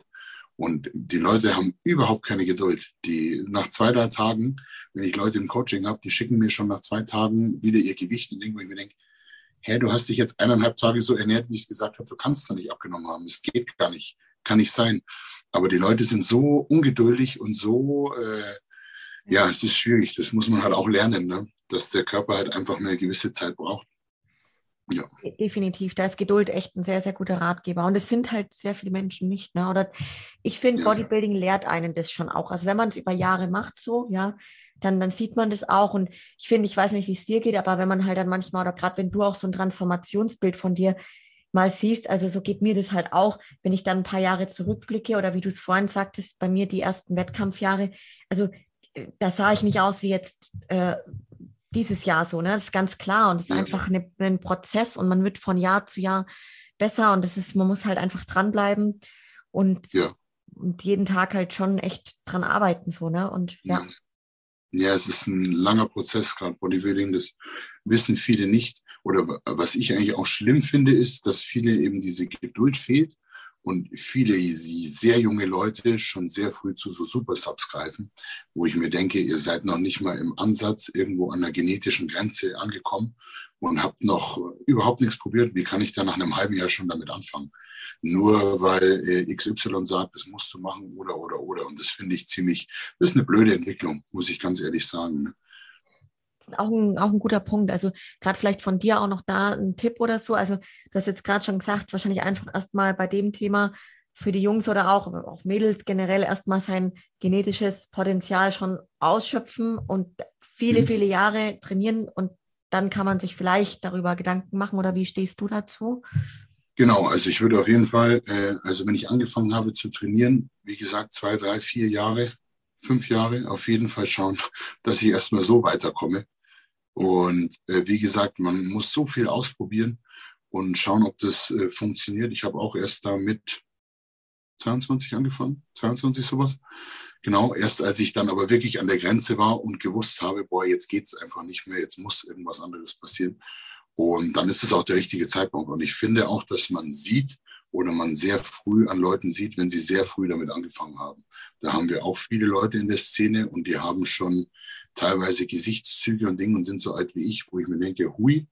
Und die Leute haben überhaupt keine Geduld. Die nach zwei, drei Tagen, wenn ich Leute im Coaching habe, die schicken mir schon nach zwei Tagen wieder ihr Gewicht und denken, wo ich mir denke, hey, du hast dich jetzt eineinhalb Tage so ernährt, wie ich es gesagt habe, du kannst doch nicht abgenommen haben. Es geht gar nicht, kann nicht sein. Aber die Leute sind so ungeduldig und so äh, ja, es ist schwierig. Das muss man halt auch lernen, ne? dass der Körper halt einfach eine gewisse Zeit braucht. Ja. Definitiv, da ist Geduld echt ein sehr, sehr guter Ratgeber. Und es sind halt sehr viele Menschen nicht. Ne? Oder ich finde, ja. Bodybuilding lehrt einen das schon auch. Also wenn man es über Jahre macht, so, ja, dann, dann sieht man das auch. Und ich finde, ich weiß nicht, wie es dir geht, aber wenn man halt dann manchmal, oder gerade wenn du auch so ein Transformationsbild von dir mal siehst, also so geht mir das halt auch, wenn ich dann ein paar Jahre zurückblicke oder wie du es vorhin sagtest, bei mir die ersten Wettkampfjahre. Also da sah ich nicht aus wie jetzt äh, dieses Jahr so, ne? Das ist ganz klar und es ist ja. einfach eine, ein Prozess und man wird von Jahr zu Jahr besser und das ist, man muss halt einfach dranbleiben und, ja. und jeden Tag halt schon echt dran arbeiten, so, ne? Und ja. ja. Ja, es ist ein langer Prozess, gerade Bodybuilding, das wissen viele nicht. Oder was ich eigentlich auch schlimm finde, ist, dass viele eben diese Geduld fehlt und viele sehr junge Leute schon sehr früh zu so Super-Subs greifen, wo ich mir denke, ihr seid noch nicht mal im Ansatz irgendwo an der genetischen Grenze angekommen und habt noch überhaupt nichts probiert. Wie kann ich da nach einem halben Jahr schon damit anfangen? Nur weil äh, XY sagt, das musst du machen oder, oder, oder. Und das finde ich ziemlich, das ist eine blöde Entwicklung, muss ich ganz ehrlich sagen. Ne? Auch ein, auch ein guter Punkt. Also gerade vielleicht von dir auch noch da ein Tipp oder so. Also du hast jetzt gerade schon gesagt, wahrscheinlich einfach erstmal bei dem Thema für die Jungs oder auch, auch Mädels generell erstmal sein genetisches Potenzial schon ausschöpfen und viele, mhm. viele Jahre trainieren und dann kann man sich vielleicht darüber Gedanken machen oder wie stehst du dazu? Genau, also ich würde auf jeden Fall, äh, also wenn ich angefangen habe zu trainieren, wie gesagt, zwei, drei, vier Jahre, fünf Jahre, auf jeden Fall schauen, dass ich erstmal so weiterkomme. Und äh, wie gesagt, man muss so viel ausprobieren und schauen, ob das äh, funktioniert. Ich habe auch erst da mit 22 angefangen, 22 sowas. Genau, erst als ich dann aber wirklich an der Grenze war und gewusst habe, boah, jetzt geht's einfach nicht mehr, jetzt muss irgendwas anderes passieren. Und dann ist es auch der richtige Zeitpunkt. Und ich finde auch, dass man sieht oder man sehr früh an Leuten sieht, wenn sie sehr früh damit angefangen haben. Da haben wir auch viele Leute in der Szene und die haben schon teilweise Gesichtszüge und Dinge und sind so alt wie ich, wo ich mir denke, hui,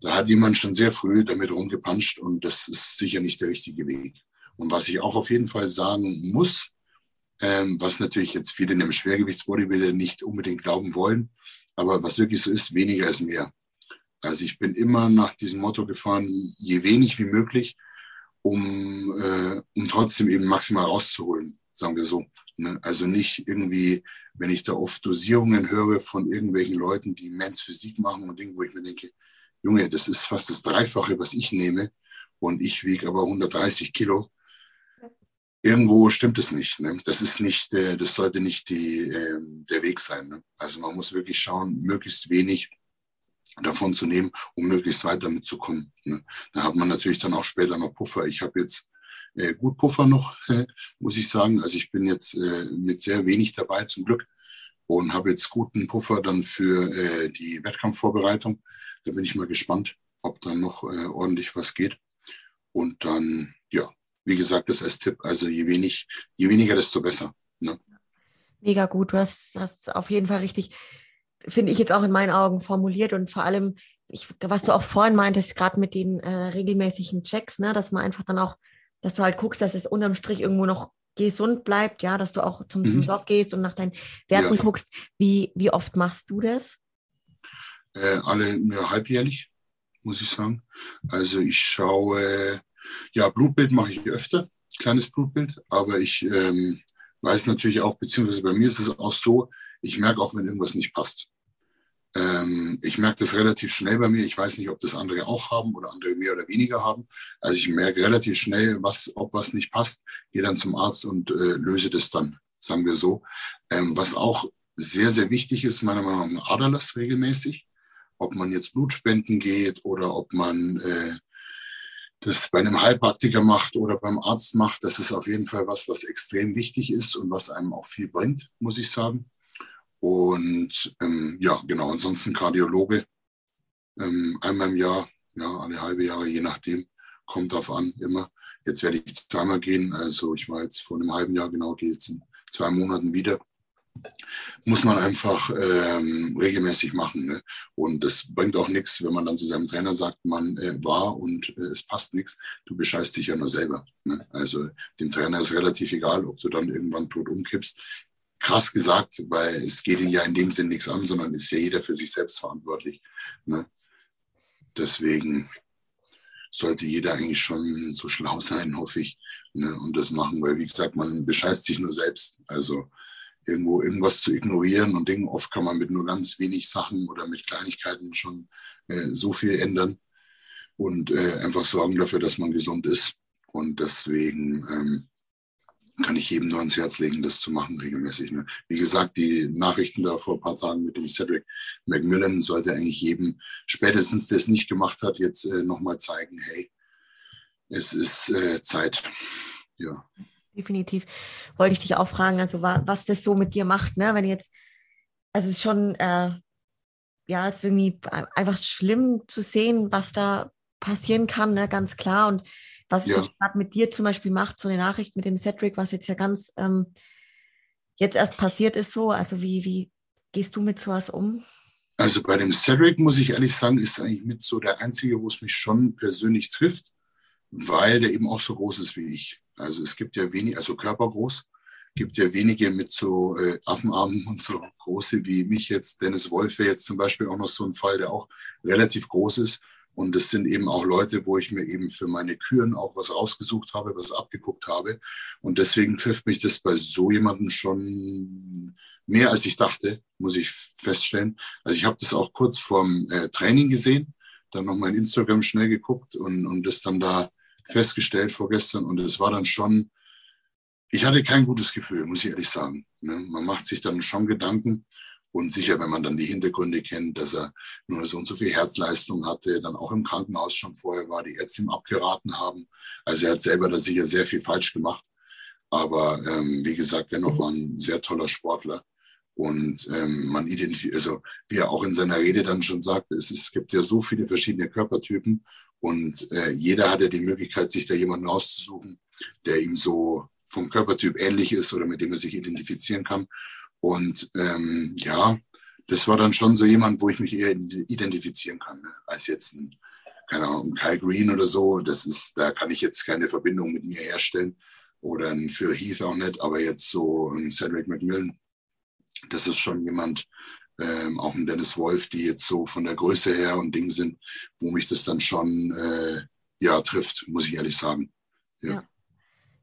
da hat jemand schon sehr früh damit rumgepanscht und das ist sicher nicht der richtige Weg. Und was ich auch auf jeden Fall sagen muss, ähm, was natürlich jetzt viele in dem Schwergewichtsbodybuilder nicht unbedingt glauben wollen, aber was wirklich so ist, weniger ist mehr. Also ich bin immer nach diesem Motto gefahren, je wenig wie möglich, um, äh, um trotzdem eben maximal rauszuholen, sagen wir so. Ne? Also nicht irgendwie, wenn ich da oft Dosierungen höre von irgendwelchen Leuten, die Men's Physik machen und Dinge, wo ich mir denke, Junge, das ist fast das Dreifache, was ich nehme und ich wiege aber 130 Kilo. Irgendwo stimmt es nicht. Ne? Das ist nicht, äh, das sollte nicht die, äh, der Weg sein. Ne? Also man muss wirklich schauen, möglichst wenig davon zu nehmen, um möglichst weit damit zu kommen. Ne? Da hat man natürlich dann auch später noch Puffer. Ich habe jetzt äh, gut Puffer noch, muss ich sagen. Also ich bin jetzt äh, mit sehr wenig dabei zum Glück und habe jetzt guten Puffer dann für äh, die Wettkampfvorbereitung. Da bin ich mal gespannt, ob dann noch ordentlich was geht. Und dann, ja, wie gesagt, das als Tipp, also je wenig, je weniger, desto besser. Ne? Mega gut, du hast das auf jeden Fall richtig, finde ich jetzt auch in meinen Augen formuliert und vor allem, ich, was du auch vorhin meintest, gerade mit den äh, regelmäßigen Checks, ne, dass man einfach dann auch dass du halt guckst, dass es unterm Strich irgendwo noch gesund bleibt, ja, dass du auch zum, zum Doc mhm. gehst und nach deinen Werten ja. guckst. Wie, wie oft machst du das? Äh, alle ja, halbjährlich, muss ich sagen. Also ich schaue, ja, Blutbild mache ich öfter, kleines Blutbild, aber ich ähm, weiß natürlich auch, beziehungsweise bei mir ist es auch so, ich merke auch, wenn irgendwas nicht passt. Ähm, ich merke das relativ schnell bei mir. Ich weiß nicht, ob das andere auch haben oder andere mehr oder weniger haben. Also ich merke relativ schnell, was, ob was nicht passt, gehe dann zum Arzt und äh, löse das dann, sagen wir so. Ähm, was auch sehr, sehr wichtig ist, meiner Meinung nach, Aderlass regelmäßig. Ob man jetzt Blutspenden geht oder ob man äh, das bei einem Heilpraktiker macht oder beim Arzt macht, das ist auf jeden Fall was, was extrem wichtig ist und was einem auch viel bringt, muss ich sagen. Und ähm, ja, genau, ansonsten Kardiologe ähm, einmal im Jahr, ja, alle halbe Jahre, je nachdem, kommt drauf an, immer. Jetzt werde ich zweimal gehen, also ich war jetzt vor einem halben Jahr, genau, gehe jetzt in zwei Monaten wieder muss man einfach ähm, regelmäßig machen. Ne? Und es bringt auch nichts, wenn man dann zu seinem Trainer sagt, man äh, war und äh, es passt nichts. Du bescheißt dich ja nur selber. Ne? Also dem Trainer ist relativ egal, ob du dann irgendwann tot umkippst. Krass gesagt, weil es geht ihn ja in dem Sinn nichts an, sondern ist ja jeder für sich selbst verantwortlich. Ne? Deswegen sollte jeder eigentlich schon so schlau sein, hoffe ich, ne? und das machen, weil wie gesagt, man bescheißt sich nur selbst. Also irgendwo irgendwas zu ignorieren und Dinge. Oft kann man mit nur ganz wenig Sachen oder mit Kleinigkeiten schon äh, so viel ändern und äh, einfach sorgen dafür, dass man gesund ist. Und deswegen ähm, kann ich jedem nur ans Herz legen, das zu machen regelmäßig. Ne? Wie gesagt, die Nachrichten da vor ein paar Tagen mit dem Cedric McMillan sollte eigentlich jedem, spätestens der es nicht gemacht hat, jetzt äh, nochmal zeigen, hey, es ist äh, Zeit. Ja definitiv. Wollte ich dich auch fragen, also was das so mit dir macht, ne? Wenn jetzt, also schon, äh, ja, es ist irgendwie einfach schlimm zu sehen, was da passieren kann, ne? ganz klar. Und was ja. gerade mit dir zum Beispiel macht, so eine Nachricht mit dem Cedric, was jetzt ja ganz ähm, jetzt erst passiert ist, so. Also wie, wie gehst du mit sowas um? Also bei dem Cedric muss ich ehrlich sagen, ist eigentlich mit so der einzige, wo es mich schon persönlich trifft, weil der eben auch so groß ist wie ich. Also es gibt ja wenig, also körpergroß, gibt ja wenige mit so äh, Affenarmen und so große wie mich jetzt. Dennis Wolf wäre jetzt zum Beispiel auch noch so ein Fall, der auch relativ groß ist. Und das sind eben auch Leute, wo ich mir eben für meine Küren auch was rausgesucht habe, was abgeguckt habe. Und deswegen trifft mich das bei so jemandem schon mehr, als ich dachte, muss ich feststellen. Also ich habe das auch kurz vorm äh, Training gesehen, dann noch mein Instagram schnell geguckt und, und das dann da festgestellt vorgestern und es war dann schon, ich hatte kein gutes Gefühl, muss ich ehrlich sagen. Ne? Man macht sich dann schon Gedanken und sicher, wenn man dann die Hintergründe kennt, dass er nur so und so viel Herzleistung hatte, dann auch im Krankenhaus schon vorher war, die Ärzte ihm abgeraten haben. Also er hat selber da sicher sehr viel falsch gemacht. Aber ähm, wie gesagt, dennoch war ein sehr toller Sportler. Und ähm, man identifiziert, also wie er auch in seiner Rede dann schon sagt, es, es gibt ja so viele verschiedene Körpertypen und äh, jeder hat ja die Möglichkeit, sich da jemanden auszusuchen, der ihm so vom Körpertyp ähnlich ist oder mit dem er sich identifizieren kann. Und ähm, ja, das war dann schon so jemand, wo ich mich eher identifizieren kann, ne? als jetzt ein, keine Ahnung, Kyle Green oder so. Das ist, da kann ich jetzt keine Verbindung mit mir herstellen. Oder ein Phil Heath auch nicht, aber jetzt so ein Cedric McMillan, das ist schon jemand, ähm, auch ein Dennis Wolf, die jetzt so von der Größe her und Ding sind, wo mich das dann schon äh, ja trifft, muss ich ehrlich sagen. Ja. ja.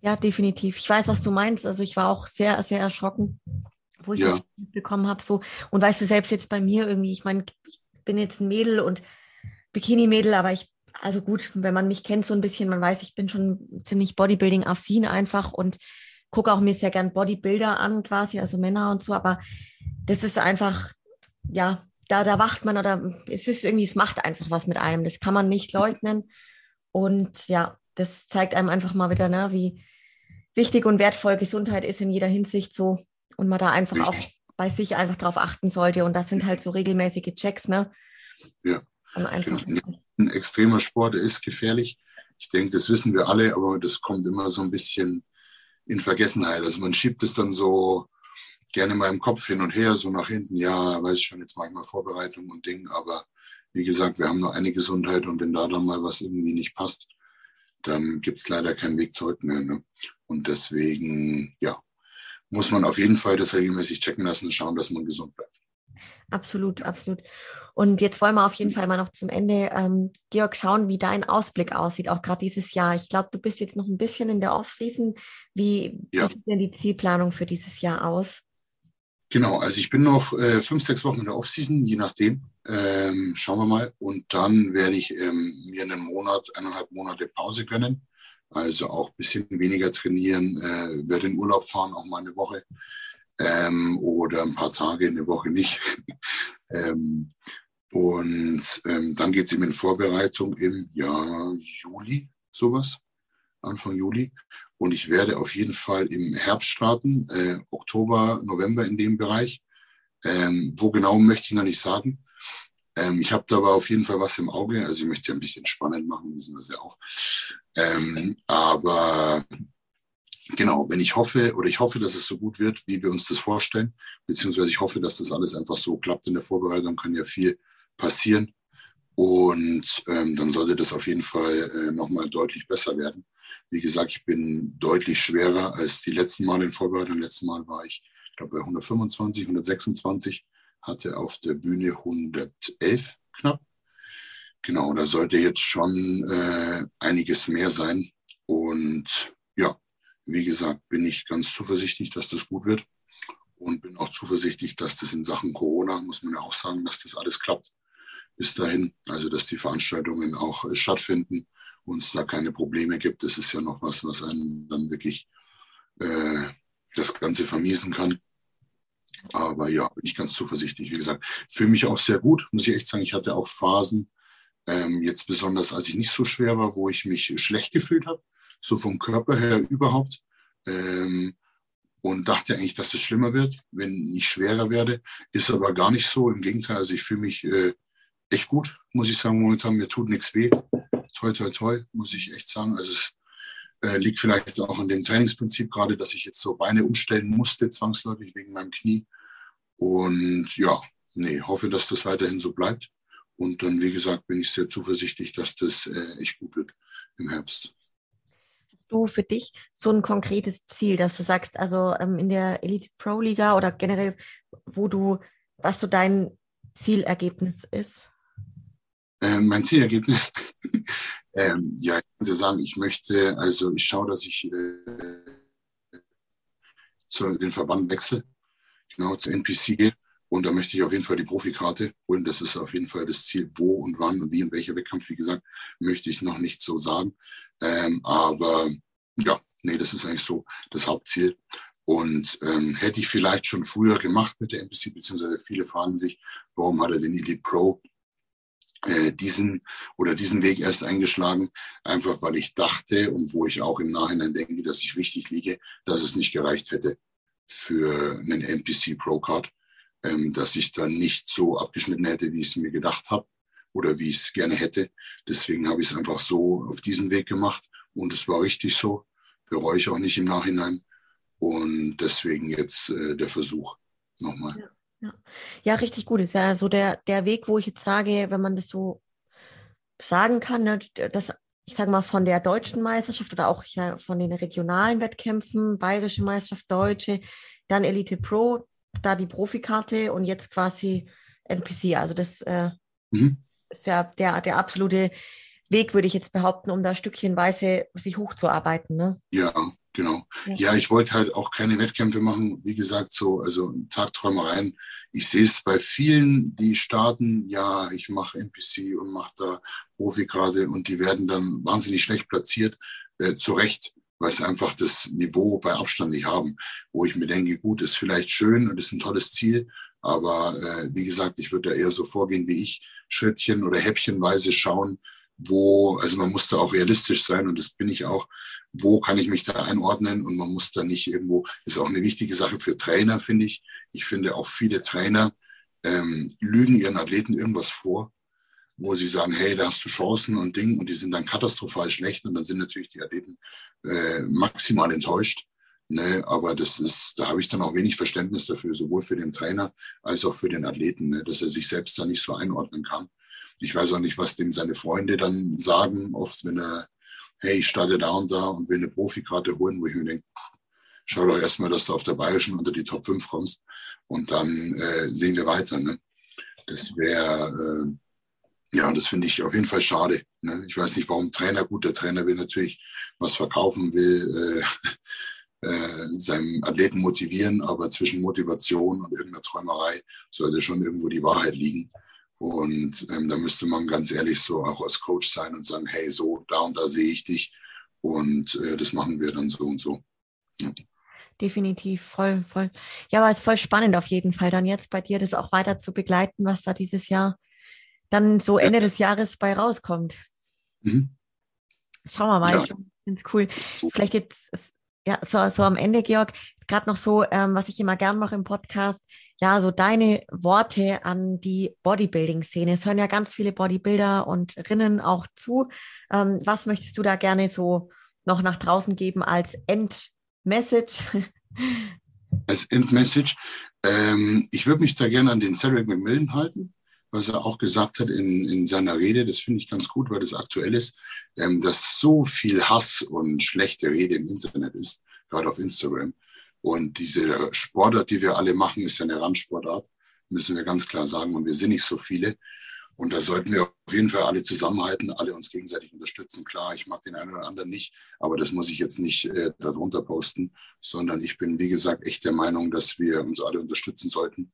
ja. definitiv. Ich weiß, was du meinst. Also ich war auch sehr, sehr erschrocken, wo ich ja. das bekommen habe. So. Und weißt du, selbst jetzt bei mir irgendwie, ich meine, ich bin jetzt ein Mädel und Bikini-Mädel, aber ich, also gut, wenn man mich kennt so ein bisschen, man weiß, ich bin schon ziemlich Bodybuilding-affin einfach und gucke auch mir sehr gern Bodybuilder an, quasi, also Männer und so, aber das ist einfach, ja, da, da wacht man oder es ist irgendwie, es macht einfach was mit einem. Das kann man nicht leugnen. Und ja, das zeigt einem einfach mal wieder, ne, wie wichtig und wertvoll Gesundheit ist in jeder Hinsicht so. Und man da einfach auch bei sich einfach drauf achten sollte. Und das sind halt so regelmäßige Checks, ne? Ja. Ein extremer Sport ist gefährlich. Ich denke, das wissen wir alle, aber das kommt immer so ein bisschen in Vergessenheit. Also man schiebt es dann so gerne mal im Kopf hin und her, so nach hinten, ja, weiß ich schon, jetzt mache ich mal Vorbereitung und Ding, aber wie gesagt, wir haben nur eine Gesundheit und wenn da dann mal was irgendwie nicht passt, dann gibt es leider keinen Weg zurück mehr. Ne? Und deswegen, ja, muss man auf jeden Fall das regelmäßig checken lassen und schauen, dass man gesund bleibt. Absolut, absolut. Und jetzt wollen wir auf jeden Fall mal noch zum Ende, ähm, Georg, schauen, wie dein Ausblick aussieht, auch gerade dieses Jahr. Ich glaube, du bist jetzt noch ein bisschen in der Off-Season. Wie, ja. wie sieht denn die Zielplanung für dieses Jahr aus? Genau, also ich bin noch äh, fünf, sechs Wochen in der Off-Season, je nachdem. Ähm, schauen wir mal. Und dann werde ich ähm, mir einen Monat, eineinhalb Monate Pause gönnen. Also auch ein bisschen weniger trainieren, äh, werde in Urlaub fahren, auch mal eine Woche ähm, oder ein paar Tage, eine Woche nicht. ähm, und ähm, dann geht es eben in Vorbereitung im Jahr Juli, sowas, Anfang Juli. Und ich werde auf jeden Fall im Herbst starten, äh, Oktober, November in dem Bereich. Ähm, wo genau möchte ich noch nicht sagen. Ähm, ich habe da aber auf jeden Fall was im Auge. Also ich möchte ja ein bisschen spannend machen, wissen wir es ja auch. Ähm, aber genau, wenn ich hoffe oder ich hoffe, dass es so gut wird, wie wir uns das vorstellen, beziehungsweise ich hoffe, dass das alles einfach so klappt in der Vorbereitung, kann ja viel passieren. Und ähm, dann sollte das auf jeden Fall äh, nochmal deutlich besser werden. Wie gesagt, ich bin deutlich schwerer als die letzten Male in Vorbereitung. Letztes Mal war ich, ich glaube, bei 125, 126, hatte auf der Bühne 111 knapp. Genau, da sollte jetzt schon äh, einiges mehr sein. Und ja, wie gesagt, bin ich ganz zuversichtlich, dass das gut wird und bin auch zuversichtlich, dass das in Sachen Corona, muss man ja auch sagen, dass das alles klappt bis dahin. Also, dass die Veranstaltungen auch äh, stattfinden und es da keine Probleme gibt. Das ist ja noch was, was einen dann wirklich äh, das Ganze vermiesen kann. Aber ja, bin ich ganz zuversichtlich. Wie gesagt, fühle mich auch sehr gut, muss ich echt sagen. Ich hatte auch Phasen, ähm, jetzt besonders als ich nicht so schwer war, wo ich mich schlecht gefühlt habe so vom Körper her überhaupt. Ähm, und dachte eigentlich, dass es schlimmer wird, wenn ich schwerer werde. Ist aber gar nicht so. Im Gegenteil, also ich fühle mich äh, echt gut, muss ich sagen. Momentan mir tut nichts weh. Toi, toi, toi, muss ich echt sagen. Also es äh, liegt vielleicht auch an dem Trainingsprinzip gerade, dass ich jetzt so Beine umstellen musste, zwangsläufig wegen meinem Knie. Und ja, nee, hoffe, dass das weiterhin so bleibt. Und dann, wie gesagt, bin ich sehr zuversichtlich, dass das äh, echt gut wird im Herbst du für dich so ein konkretes Ziel, dass du sagst, also ähm, in der Elite Pro Liga oder generell, wo du, was so dein Zielergebnis ist? Ähm, mein Zielergebnis, ähm, ja, ich kann dir sagen, ich möchte, also ich schaue, dass ich äh, zu den Verband wechsle, genau zur NPC gehe. Und da möchte ich auf jeden Fall die Profikarte holen. Das ist auf jeden Fall das Ziel. Wo und wann und wie und welcher Wettkampf, wie gesagt, möchte ich noch nicht so sagen. Ähm, aber ja, nee, das ist eigentlich so das Hauptziel. Und ähm, hätte ich vielleicht schon früher gemacht mit der NPC, beziehungsweise viele fragen sich, warum hat er den Elite Pro äh, diesen oder diesen Weg erst eingeschlagen, einfach weil ich dachte und wo ich auch im Nachhinein denke, dass ich richtig liege, dass es nicht gereicht hätte für einen NPC Pro Card ähm, dass ich dann nicht so abgeschnitten hätte, wie ich es mir gedacht habe oder wie ich es gerne hätte. Deswegen habe ich es einfach so auf diesen Weg gemacht und es war richtig so. Bereue ich auch nicht im Nachhinein. Und deswegen jetzt äh, der Versuch nochmal. Ja, ja. ja, richtig gut. Ist ja so der, der Weg, wo ich jetzt sage, wenn man das so sagen kann, ne, dass ich sage mal, von der deutschen Meisterschaft oder auch ja, von den regionalen Wettkämpfen, Bayerische Meisterschaft, Deutsche, dann Elite Pro, da die Profikarte und jetzt quasi NPC. Also das äh, mhm. ist ja der, der absolute Weg, würde ich jetzt behaupten, um da stückchenweise sich hochzuarbeiten. Ne? Ja, genau. Ja. ja, ich wollte halt auch keine Wettkämpfe machen. Wie gesagt, so, also Tagträumereien. Ich sehe es bei vielen, die starten, ja, ich mache NPC und mache da Profikarte und die werden dann wahnsinnig schlecht platziert. Äh, zu Recht weil sie einfach das Niveau bei Abstand nicht haben, wo ich mir denke, gut, ist vielleicht schön und ist ein tolles Ziel, aber äh, wie gesagt, ich würde da eher so vorgehen wie ich, Schrittchen oder Häppchenweise schauen, wo, also man muss da auch realistisch sein und das bin ich auch, wo kann ich mich da einordnen und man muss da nicht irgendwo, ist auch eine wichtige Sache für Trainer, finde ich. Ich finde auch viele Trainer ähm, lügen ihren Athleten irgendwas vor wo sie sagen, hey, da hast du Chancen und Ding, und die sind dann katastrophal schlecht und dann sind natürlich die Athleten äh, maximal enttäuscht. Ne, aber das ist, da habe ich dann auch wenig Verständnis dafür, sowohl für den Trainer als auch für den Athleten, ne, dass er sich selbst da nicht so einordnen kann. Ich weiß auch nicht, was dem seine Freunde dann sagen, oft wenn er hey, ich starte da und da und will eine Profikarte holen, wo ich mir denke, schau doch erstmal, dass du auf der Bayerischen unter die Top 5 kommst und dann äh, sehen wir weiter. Ne? Das wäre, äh, ja, das finde ich auf jeden Fall schade. Ne? Ich weiß nicht, warum Trainer, gut, der Trainer will natürlich was verkaufen, will äh, äh, seinen Athleten motivieren, aber zwischen Motivation und irgendeiner Träumerei sollte schon irgendwo die Wahrheit liegen. Und ähm, da müsste man ganz ehrlich so auch als Coach sein und sagen, hey, so, da und da sehe ich dich und äh, das machen wir dann so und so. Ja. Definitiv, voll, voll. Ja, aber es ist voll spannend auf jeden Fall, dann jetzt bei dir das auch weiter zu begleiten, was da dieses Jahr dann so Ende des Jahres bei rauskommt. Mhm. Schauen wir mal, ja. ich finde es cool. Vielleicht jetzt ja, so, so am Ende, Georg, gerade noch so, ähm, was ich immer gern mache im Podcast, ja, so deine Worte an die Bodybuilding-Szene. Es hören ja ganz viele Bodybuilder und Rinnen auch zu. Ähm, was möchtest du da gerne so noch nach draußen geben als Endmessage? Als Endmessage, ähm, ich würde mich da gerne an den Cedric McMillan halten was er auch gesagt hat in, in seiner Rede, das finde ich ganz gut, weil das aktuell ist, ähm, dass so viel Hass und schlechte Rede im Internet ist, gerade auf Instagram. Und diese Sportart, die wir alle machen, ist ja eine Randsportart, müssen wir ganz klar sagen. Und wir sind nicht so viele. Und da sollten wir auf jeden Fall alle zusammenhalten, alle uns gegenseitig unterstützen. Klar, ich mag den einen oder anderen nicht, aber das muss ich jetzt nicht äh, darunter posten, sondern ich bin, wie gesagt, echt der Meinung, dass wir uns alle unterstützen sollten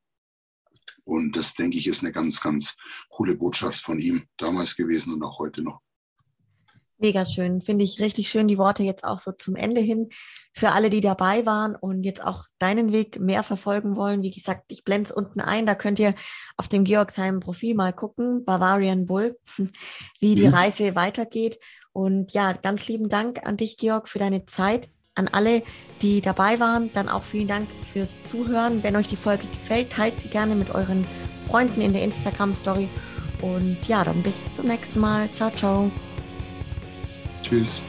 und das, denke ich, ist eine ganz, ganz coole Botschaft von ihm damals gewesen und auch heute noch. Mega schön. Finde ich richtig schön, die Worte jetzt auch so zum Ende hin. Für alle, die dabei waren und jetzt auch deinen Weg mehr verfolgen wollen. Wie gesagt, ich blende es unten ein. Da könnt ihr auf dem Georg seinem Profil mal gucken, Bavarian Bull, wie die mhm. Reise weitergeht. Und ja, ganz lieben Dank an dich, Georg, für deine Zeit an alle, die dabei waren, dann auch vielen Dank fürs Zuhören. Wenn euch die Folge gefällt, teilt sie gerne mit euren Freunden in der Instagram-Story. Und ja, dann bis zum nächsten Mal. Ciao, ciao. Tschüss.